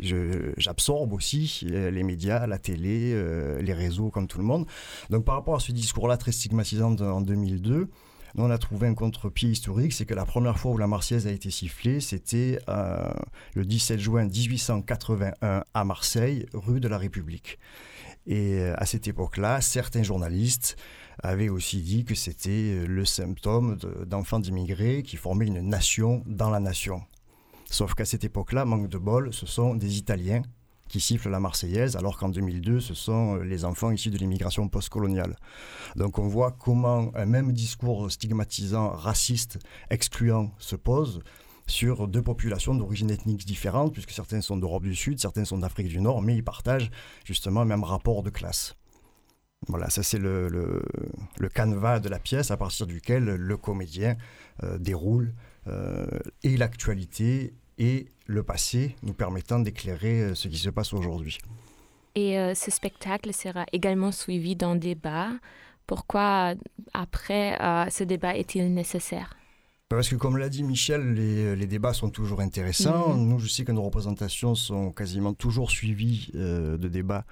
je- j'absorbe aussi euh, les médias, la télé, euh, les réseaux comme tout le monde. Donc par rapport à ce discours-là très stigmatisant en 2002, nous, on a trouvé un contre-pied historique, c'est que la première fois où la Marseillaise a été sifflée, c'était euh, le 17 juin 1881 à Marseille, rue de la République. Et euh, à cette époque-là, certains journalistes avaient aussi dit que c'était euh, le symptôme de- d'enfants d'immigrés qui formaient une nation dans la nation. Sauf qu'à cette époque-là, manque de bol, ce sont des Italiens qui sifflent la Marseillaise, alors qu'en 2002, ce sont euh, les enfants issus de l'immigration postcoloniale. Donc on voit comment un même discours stigmatisant, raciste, excluant se pose sur deux populations d'origine ethnique différentes, puisque certains sont d'Europe du Sud, certains sont d'Afrique du Nord, mais ils partagent justement le même rapport de classe. Voilà, ça c'est le, le, canevas de la pièce à partir duquel le comédien euh, déroule euh, et l'actualité et le passé, nous permettant d'éclairer euh, ce qui se passe aujourd'hui. Et ce spectacle sera également suivi d'un débat. Pourquoi, après, ce débat est-il nécessaire? Parce que comme l'a dit Michel, les, les débats sont toujours intéressants. Mhm. Nous, je sais que nos représentations sont quasiment toujours suivies euh, de débats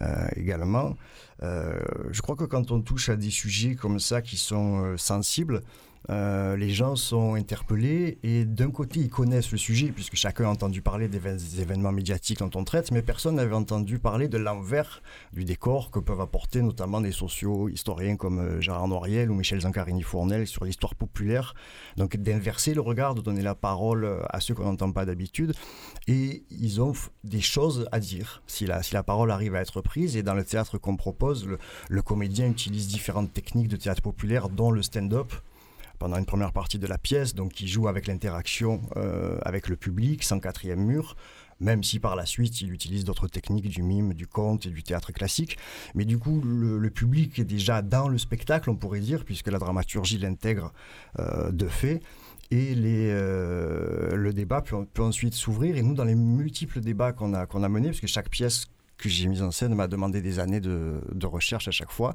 euh, également. Euh, je crois que quand on touche à des sujets comme ça qui sont sensibles, euh, les gens sont interpellés et d'un côté ils connaissent le sujet puisque chacun a entendu parler des, événements médiatiques dont on traite, mais personne n'avait entendu parler de l'envers du décor que peuvent apporter notamment des socio-historiens comme euh, Gérard Noiriel ou Michel Zancarini-Fournel sur l'histoire populaire. Donc d'inverser le regard, de donner la parole euh, à ceux qu'on n'entend pas d'habitude. Et ils ont des choses à dire si la, si la parole arrive à être prise. Et dans le théâtre qu'on propose, le comédien utilise différentes techniques de théâtre populaire, dont le stand-up pendant une première partie de la pièce, donc qui joue avec l'interaction euh, avec le public, sans quatrième mur, même si par la suite il utilise d'autres techniques du mime, du conte et du théâtre classique. Mais du coup, le, public est déjà dans le spectacle, on pourrait dire, puisque la dramaturgie l'intègre euh, de fait. Et euh, le débat peut, ensuite s'ouvrir. Et nous, dans les multiples débats qu'on a, qu'on a menés, parce que chaque pièce que j'ai mise en scène m'a demandé des années de, recherche à chaque fois,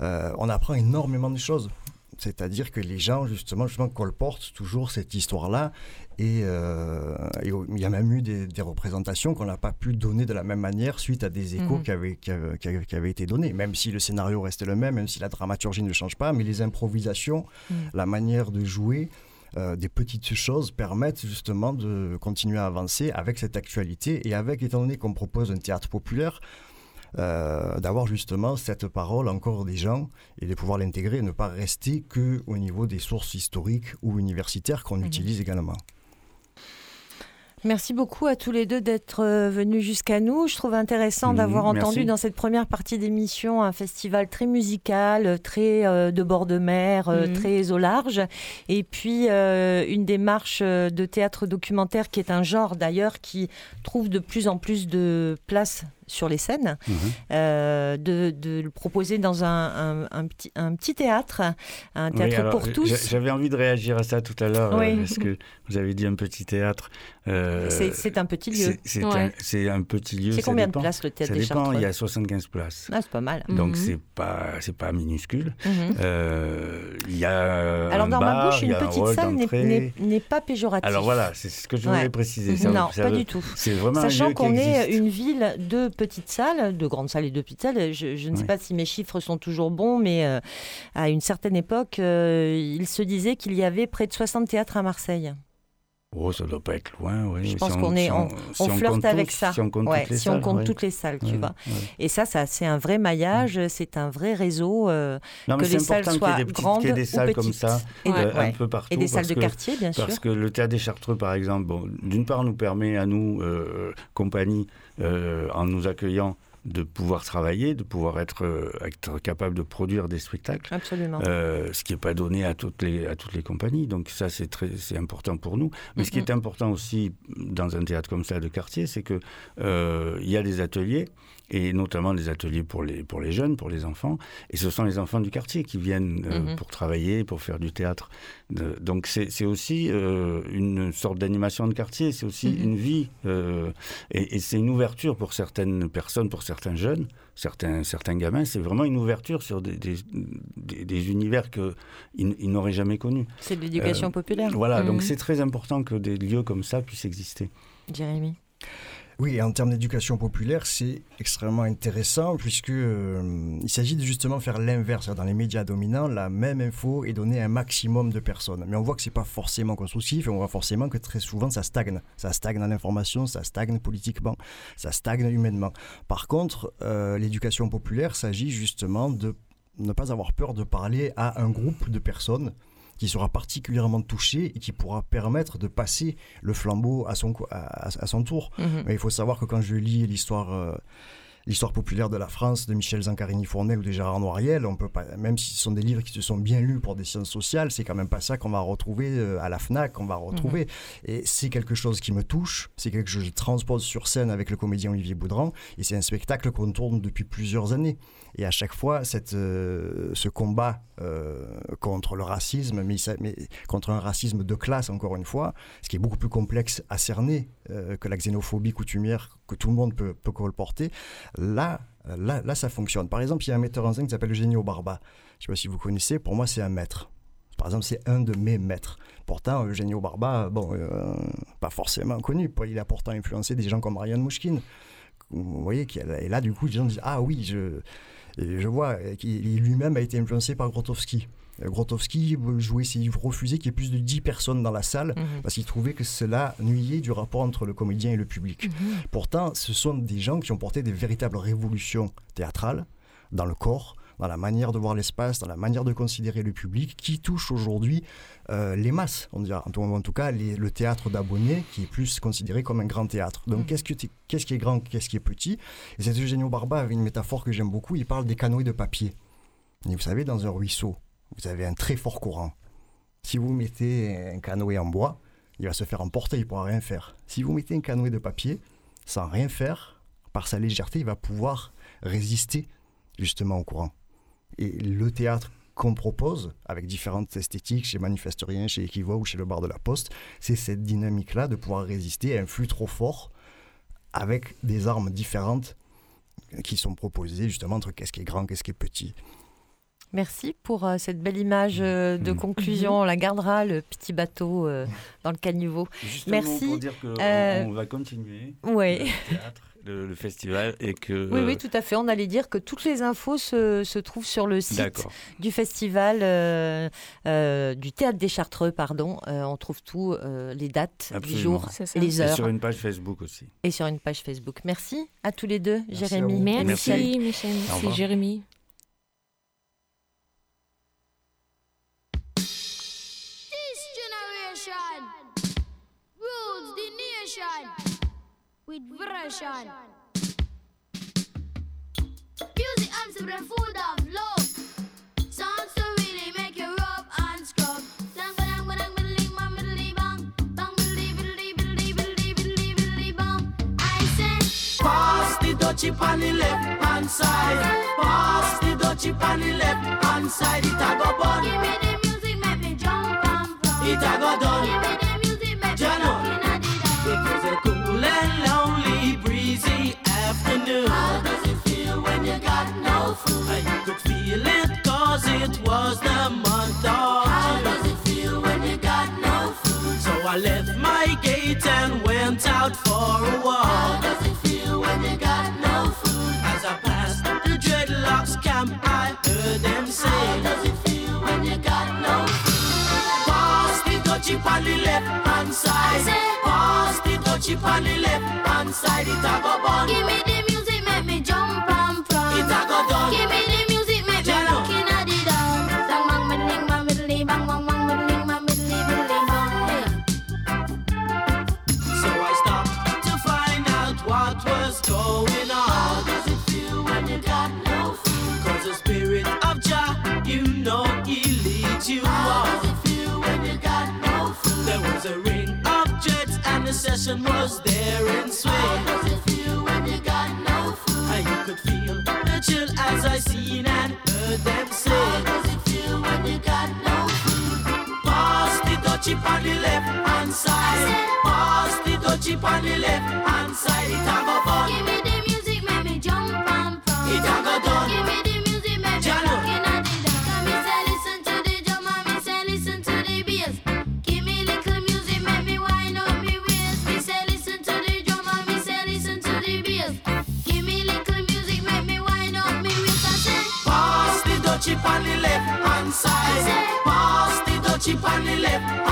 on apprend énormément de choses C'est-à-dire que les gens, justement, justement colportent toujours cette histoire-là. Et, euh, et il y a même eu des, des représentations qu'on n'a pas pu donner de la même manière suite à des échos Mhm. qui, avaient, qui, avaient, qui avaient- qui avaient été donnés. Même si le scénario restait le même, même si la dramaturgie ne change pas, mais les improvisations, Mhm. la manière de jouer, euh, des petites choses permettent justement de continuer à avancer avec cette actualité et avec, étant donné qu'on propose un théâtre populaire, d'avoir justement cette parole encore des gens et de pouvoir l'intégrer et ne pas rester que au niveau des sources historiques ou universitaires qu'on Mhm. utilise également. Merci beaucoup à tous les deux d'être euh, venus jusqu'à nous. Je trouve intéressant Mhm, d'avoir entendu merci. dans cette première partie d'émission un festival très musical, très euh, de bord de mer, euh, Mhm. très au large. Et puis euh, une démarche euh, de théâtre documentaire qui est un genre d'ailleurs qui trouve de plus en plus de place sur les scènes, Mhm. euh, de, de le proposer dans un, un- un petit, un petit théâtre, un Oui, théâtre alors, pour tous. J'avais envie de réagir à ça tout à l'heure, Oui. euh, parce que vous avez dit un petit théâtre. euh, C'est c'est un petit lieu. c'est- Ouais. un, petit lieu. C'est combien de dépend. places le théâtre Ça des dépend, il y a 75 places. Ah, c'est pas mal. Donc Mhm. c'est pas c'est pas minuscule. Mhm. Euh, Il y a Alors un dans bar, ma bouche, une un petite salle n'est- pas péjorative. Alors voilà, c'est ce que je Ouais. voulais préciser. Ça- non, ça pas du tout. C'est vraiment un Sachant qu'on est une ville de petites salles, de grandes salles et de petites salles, je, je ne sais Oui. pas si mes chiffres sont toujours bons, mais euh, à une certaine époque, euh, il se disait qu'il y avait près de 60 théâtres à Marseille. Oh, ça doit pas être loin, oui. Je Si pense qu'on est- si on- si on flirte avec tous- ça. Si on compte Ouais, toutes les si on salles, compte ouais. toutes les salles, tu Ouais, vois. Et ça, ça c'est un vrai maillage, c'est un vrai réseau, euh, Non, mais que les c'est salles soient des, petites, grandes qu'il y ait des salles comme ça, Et, euh, un peu partout. Et des salles parce de que- quartier, bien sûr. Parce que le théâtre des Chartreux, par exemple, bon, d'une part, nous permet à nous, euh, compagnie, en nous accueillant, de pouvoir travailler, de pouvoir être, euh, être capable de produire des spectacles. Absolument. Euh, ce qui n'est pas donné à toutes les, à toutes les compagnies. Donc ça, c'est très, c'est important pour nous. Mais ce qui est important aussi dans un théâtre comme ça de quartier, c'est que euh, y a des ateliers et notamment des ateliers pour les, pour les jeunes, pour les enfants. Et ce sont les enfants du quartier qui viennent euh, Mhm. pour travailler, pour faire du théâtre. De- donc c'est aussi euh, une sorte d'animation de quartier, c'est aussi Mhm. une vie. euh, et et c'est une ouverture pour certaines personnes, pour certains jeunes, certains, certains gamins. C'est vraiment une ouverture sur des, des, des- des univers qu'ils ils n'auraient jamais connus. C'est de l'éducation populaire, Voilà, donc Mhm. c'est très important que des lieux comme ça puissent exister. Jérémy. Oui, en termes d'éducation populaire, c'est extrêmement intéressant puisque euh, il s'agit de justement faire l'inverse. Dans les médias dominants, la même info est donnée à un maximum de personnes. Mais on voit que c'est pas forcément constructif et on voit forcément que très souvent ça stagne. Ça stagne dans l'information, ça stagne politiquement, ça stagne humainement. Par contre, euh, l'éducation populaire s'agit justement de ne pas avoir peur de parler à un groupe de personnes qui sera particulièrement touché et qui pourra permettre de passer le flambeau à son, à- son tour. Mhm. Mais il faut savoir que quand je lis l'histoire euh, l'histoire populaire de la France de Michel Zancarini-Fournel ou de Gérard Noiriel, on peut pas, même si ce sont des livres qui se sont bien lus pour des sciences sociales, c'est quand même pas ça qu'on va retrouver euh, à la FNAC, qu'on va retrouver. Et c'est quelque chose qui me touche, c'est quelque chose que je transpose sur scène avec le comédien Olivier Boudran, et c'est un spectacle qu'on tourne depuis plusieurs années. Et à chaque fois, cette, euh, ce combat euh, contre le racisme, mais, contre un racisme de classe, encore une fois, ce qui est beaucoup plus complexe à cerner euh, que la xénophobie coutumière que tout le monde peut, peut colporter, là, là, là, ça fonctionne. Par exemple, il y a un metteur en scène qui s'appelle Eugenio Barba. Je ne sais pas si vous connaissez, pour moi, c'est un maître. Par exemple, c'est un de mes maîtres. Pourtant, Eugenio Barba, bon, pas forcément connu. Il a pourtant influencé des gens comme Ryan Mouchkine. Vous voyez, et là, du coup, les gens disent Ah oui, je, et je vois lui-même a été influencé par Grotowski. Euh, Grotowski jouait ses livres refusés, qu'il y ait plus de 10 personnes dans la salle, Mhm. parce qu'il trouvait que cela nuyait du rapport entre le comédien et le public. Mhm. Pourtant, ce sont des gens qui ont porté des véritables révolutions théâtrales dans le corps, dans la manière de voir l'espace, dans la manière de considérer le public, qui touche aujourd'hui euh, les masses, on dirait, en tout, cas les- le théâtre d'abonnés, qui est plus considéré comme un grand théâtre. Donc Mhm. qu'est-ce, que tu- qu'est-ce qui est grand, qu'est-ce qui est petit? Et cet Eugenio Barba avait une métaphore que j'aime beaucoup, il parle des canoës de papier. Et vous savez, dans un ruisseau, vous avez un très fort courant. Si vous mettez un canoë en bois, il va se faire emporter, il ne pourra rien faire. Si vous mettez un canoë de papier, sans rien faire, par sa légèreté, il va pouvoir résister justement au courant. Et le théâtre qu'on propose, avec différentes esthétiques, chez Manifeste Rien, chez Equivoix ou chez le Bar de la Poste, c'est cette dynamique-là de pouvoir résister à un flux trop fort avec des armes différentes qui sont proposées justement entre qu'est-ce qui est grand, qu'est-ce qui est petit. Merci pour euh, cette belle image euh, de Mhm. conclusion. On la gardera, le petit bateau euh, dans le caniveau. Justement Merci. pour dire qu'on Euh, va continuer Oui. le théâtre, le, le festival et que... Oui, euh, oui, tout à fait. On allait dire que toutes les infos se, se trouvent sur le site du festival euh, euh, du théâtre des Chartreux, pardon. Euh, on trouve tout, euh, les dates, les Absolument. jours ça. et les Et heures, sur une page Facebook aussi. et sur une page Facebook. Merci à tous les deux, Merci Jérémy. et Merci, Michel. Merci. Jérémy. With version. Music answer the food of love. Songs to really make you rub and scrub. Dang, ba-dang, ba-dang, biddly, bang, biddly, bang. Bang. I Pass the dutchie on the left hand side. Pass the dutchie on the left hand side. It a go bun. give me the music, make me jump and from. It a go Give done. me the out for a walk. How does it feel when you got no food? As I passed the dreadlocks camp, I heard them say. How does it feel when you got no food? Pass the dutchie on the left hand side. Pass the dutchie on the left hand side. It a go bun. Give me the music, make me jump and the session was there in How swing. does it feel when you got no food? And you could feel the chill as I seen and heard them say. How does it feel when you got no food? Pass the dutchie on the left hand side. Pass the dutchie on the left hand side. It a fun. On the left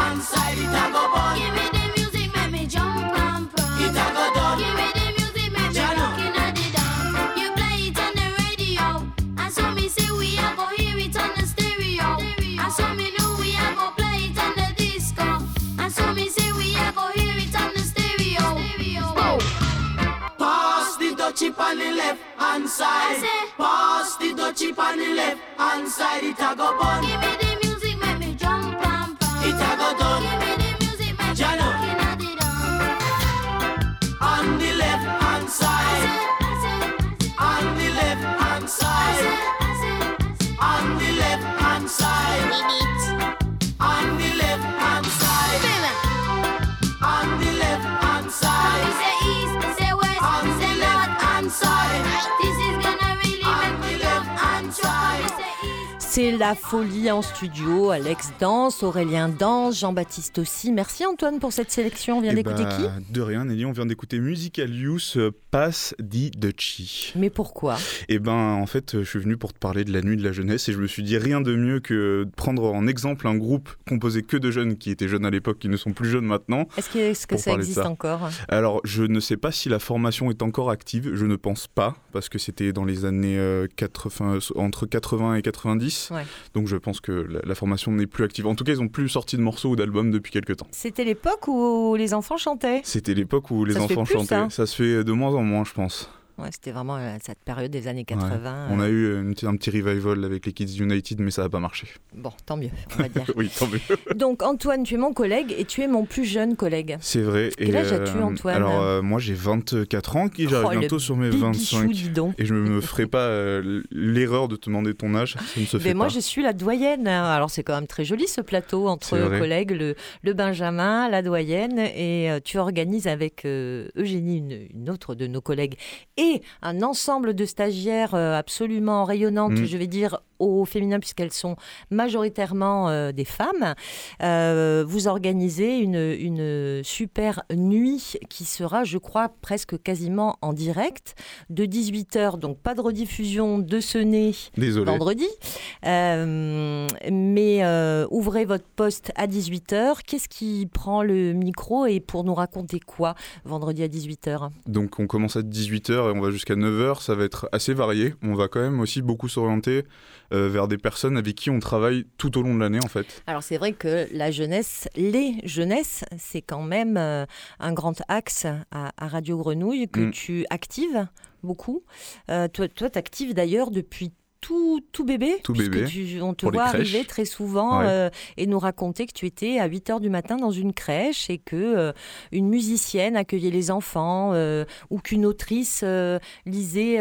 la folie en studio. Alex danse, Aurélien danse, Jean-Baptiste aussi. Merci Antoine pour cette sélection. On vient Eh d'écouter bah, De rien, Nelly, on vient d'écouter Musical Use euh, Pass di qui Mais pourquoi? Et ben, en fait, euh, je suis venu pour te parler de la nuit de la jeunesse et je me suis dit rien de mieux que de prendre en exemple un groupe composé que de jeunes qui étaient jeunes à l'époque, qui ne sont plus jeunes maintenant. Est-ce que, ça existe ça. encore? Alors, je ne sais pas si la formation est encore active, je ne pense pas, parce que c'était dans les années euh, 80, entre 80 et 90. Ouais. Donc je pense que la, la formation n'est plus active. En tout cas, ils n'ont plus sorti de morceaux ou d'albums depuis quelques temps. C'était l'époque où les enfants chantaient. C'était l'époque où les Ça enfants plus, chantaient. ça. se fait de moins en moins, je pense. Ouais, c'était vraiment euh, cette période des années 80. On euh, a eu une petite- un petit revival avec les Kids United, mais ça n'a pas marché. Bon, tant mieux, on va dire. oui, tant mieux. Donc Antoine, tu es mon collègue et tu es mon plus jeune collègue. C'est vrai. Quel âge as-tu, euh, Antoine Alors, euh, moi, j'ai 24 ans, qui j'arrive Oh, bientôt sur mes Bibichou, 25. dis donc. Et je ne me ferai pas euh, l'erreur de te demander ton âge, ça ne se fait Mais moi, pas. je suis la doyenne. Alors, c'est quand même très joli ce plateau entre collègues, le, le Benjamin, la doyenne. Et euh, tu organises avec euh, Eugénie, une, une autre de nos collègues, et un ensemble de stagiaires euh, absolument rayonnantes, Mm. je vais dire au féminin puisqu'elles sont majoritairement euh, des femmes. Euh, vous organisez une, une super nuit qui sera, je crois, presque quasiment en direct de 18h, donc pas de rediffusion de ce nez Désolé. vendredi. Euh, mais ouvrez votre poste à 18h. Qu'est-ce qui prend le micro et pour nous raconter quoi vendredi à 18h Donc on commence à 18h et on va jusqu'à 9h, ça va être assez varié. On va quand même aussi beaucoup s'orienter euh, vers des personnes avec qui on travaille tout au long de l'année en fait. Alors c'est vrai que la jeunesse, les jeunesses, c'est quand même euh, un grand axe à, à Radio Grenouille que Mm. tu actives beaucoup. Euh, toi, toi tu actives d'ailleurs depuis tout, tout bébé, Tout puisque bébé, tu- on te voit arriver très souvent Ouais. euh, et nous raconter que tu étais à 8 heures du matin dans une crèche et que euh, une musicienne accueillait les enfants euh, ou qu'une autrice lisait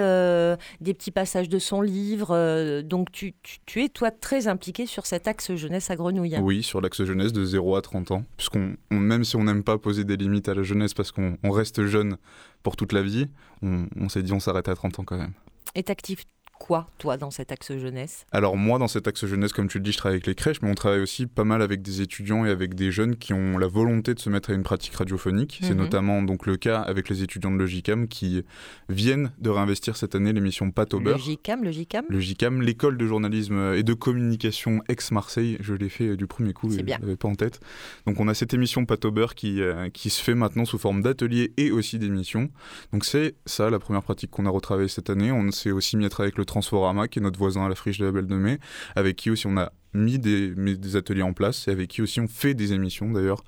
des petits passages de son livre. donc tu, tu- tu es toi très impliqué sur cet axe jeunesse à Grenouille. Oui, sur l'axe jeunesse de 0 à 30 ans. Puisqu'on, on- même si on n'aime pas poser des limites à la jeunesse parce qu'on on reste jeune pour toute la vie, on, on s'est dit on s'arrête à 30 ans quand même. Et t'actives quoi, toi, dans cet axe jeunesse? Alors moi, dans cet axe jeunesse, comme tu le dis, je travaille avec les crèches, mais on travaille aussi pas mal avec des étudiants et avec des jeunes qui ont la volonté de se mettre à une pratique radiophonique. C'est Mhm. notamment donc le cas avec les étudiants de Logicam qui viennent de réinvestir cette année l'émission Pâte au beurre. JCAM Le JCAM, l'école de journalisme et de communication ex-Marseille, je l'ai fait euh, du premier coup, je l'avais pas en tête. Donc on a cette émission Pâte au beurre qui, euh, qui se fait maintenant sous forme d'atelier et aussi d'émission. Donc c'est ça la première pratique qu'on a retravaillée cette année. On s'est aussi mis à travailler avec le Transforama, qui est notre voisin à la friche de la Belle de Mai, avec qui aussi on a mis des, mis des ateliers en place et avec qui aussi on fait des émissions d'ailleurs.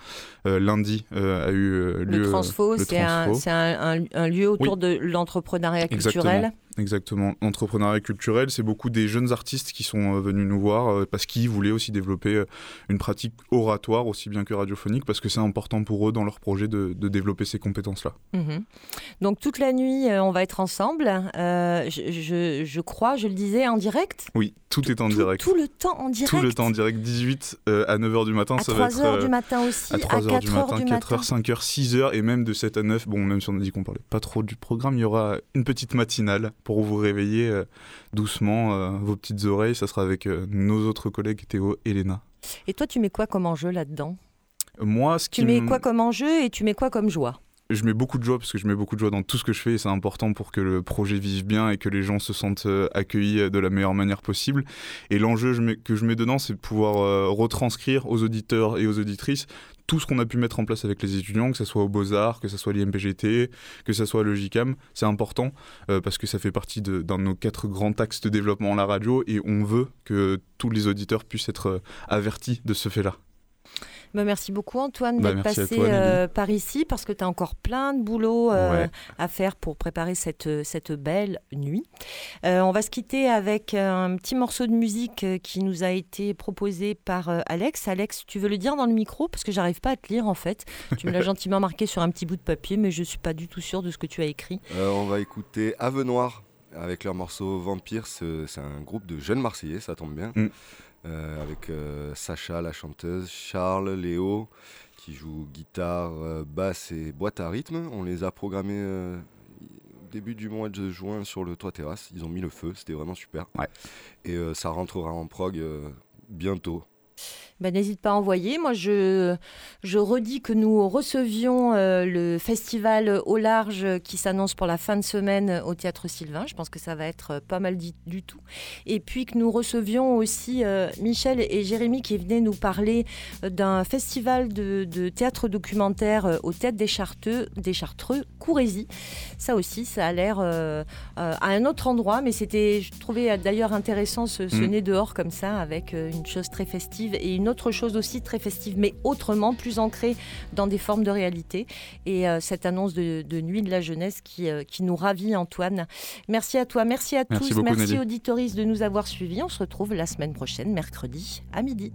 Euh, lundi euh, a eu euh, lieu... Le Transfo, c'est un, lieu autour Oui. de l'entrepreneuriat culturel. Exactement. Entrepreneuriat culturel, c'est beaucoup des jeunes artistes qui sont euh, venus nous voir euh, parce qu'ils voulaient aussi développer euh, une pratique oratoire aussi bien que radiophonique parce que c'est important pour eux dans leur projet de, de développer ces compétences-là. Mhm. Donc toute la nuit, on va être ensemble. Euh, je, je- je crois, je le disais, en direct? Oui, tout est en Tout- direct. Tout le temps en direct? Tout le temps en direct, 18 euh, à 9h du matin, À ça 3 va être heures euh, du matin aussi, à 3h 4 du matin, heures du 4h, matin. 5h, 6h et même de 7 à 9. Bon, même si on a dit qu'on parlait pas trop du programme, il y aura une petite matinale pour vous réveiller euh, doucement euh, vos petites oreilles. Ça sera avec euh, nos autres collègues Théo et Léna. Et toi, tu mets quoi comme enjeu là-dedans? Moi, ce qui Tu mets quoi comme enjeu et tu mets quoi comme joie? Je mets beaucoup de joie parce que je mets beaucoup de joie dans tout ce que je fais et c'est important pour que le projet vive bien et que les gens se sentent euh, accueillis euh, de la meilleure manière possible. Et l'enjeu que je mets dedans, c'est de pouvoir euh, retranscrire aux auditeurs et aux auditrices tout ce qu'on a pu mettre en place avec les étudiants, que ce soit au Beaux-Arts, que ce soit l'IMPGT, que ce soit le. C'est important parce que ça fait partie de- d'un de nos quatre grands axes de développement à la radio et on veut que tous les auditeurs puissent être avertis de ce fait-là. Bah, Merci beaucoup Antoine Bah, d'être passé toi, euh, par ici parce que tu as encore plein de boulot euh, Ouais. à faire pour préparer cette, cette belle nuit. Euh, on va se quitter avec un petit morceau de musique euh, qui nous a été proposé par euh, Alex. Alex, tu veux le dire dans le micro? Parce que j'arrive pas à te lire en fait. Tu me l'as gentiment marqué sur un petit bout de papier mais je suis pas du tout sûre de ce que tu as écrit. Euh, on va écouter Ave Noir avec leur morceau Vampire. C'est un groupe de jeunes Marseillais, ça tombe bien. Mm. Euh, avec euh, Sacha, la chanteuse, Charles, Léo, qui joue guitare, euh, basse et boîte à rythme. On les a programmés au début du mois de juin sur le toit terrasse. Ils ont mis le feu, c'était vraiment super. Ouais. Et ça rentrera en prog bientôt. Ben, N'hésite pas à envoyer. Moi, je, je redis que nous recevions euh, le festival au large qui s'annonce pour la fin de semaine au Théâtre Sylvain. Je pense que ça va être euh, pas mal dit, du tout. Et puis que nous recevions aussi euh, Michel et Jérémy qui venaient nous parler euh, d'un festival de, de théâtre documentaire euh, au Théâtre des Chartreux, des Chartreux, Courésy. Ça aussi, ça a l'air euh, euh, à un autre endroit, mais c'était, je trouvais euh, d'ailleurs intéressant ce, ce Mm. nez dehors comme ça, avec euh, une chose très festive et une autre chose aussi très festive, mais autrement, plus ancrée dans des formes de réalité. Et euh, cette annonce de, de Nuit de la jeunesse qui, euh, qui nous ravit, Antoine. Merci à toi, merci à Merci tous, beaucoup, merci auditoristes de nous avoir suivis. On se retrouve la semaine prochaine, mercredi à midi.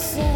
see.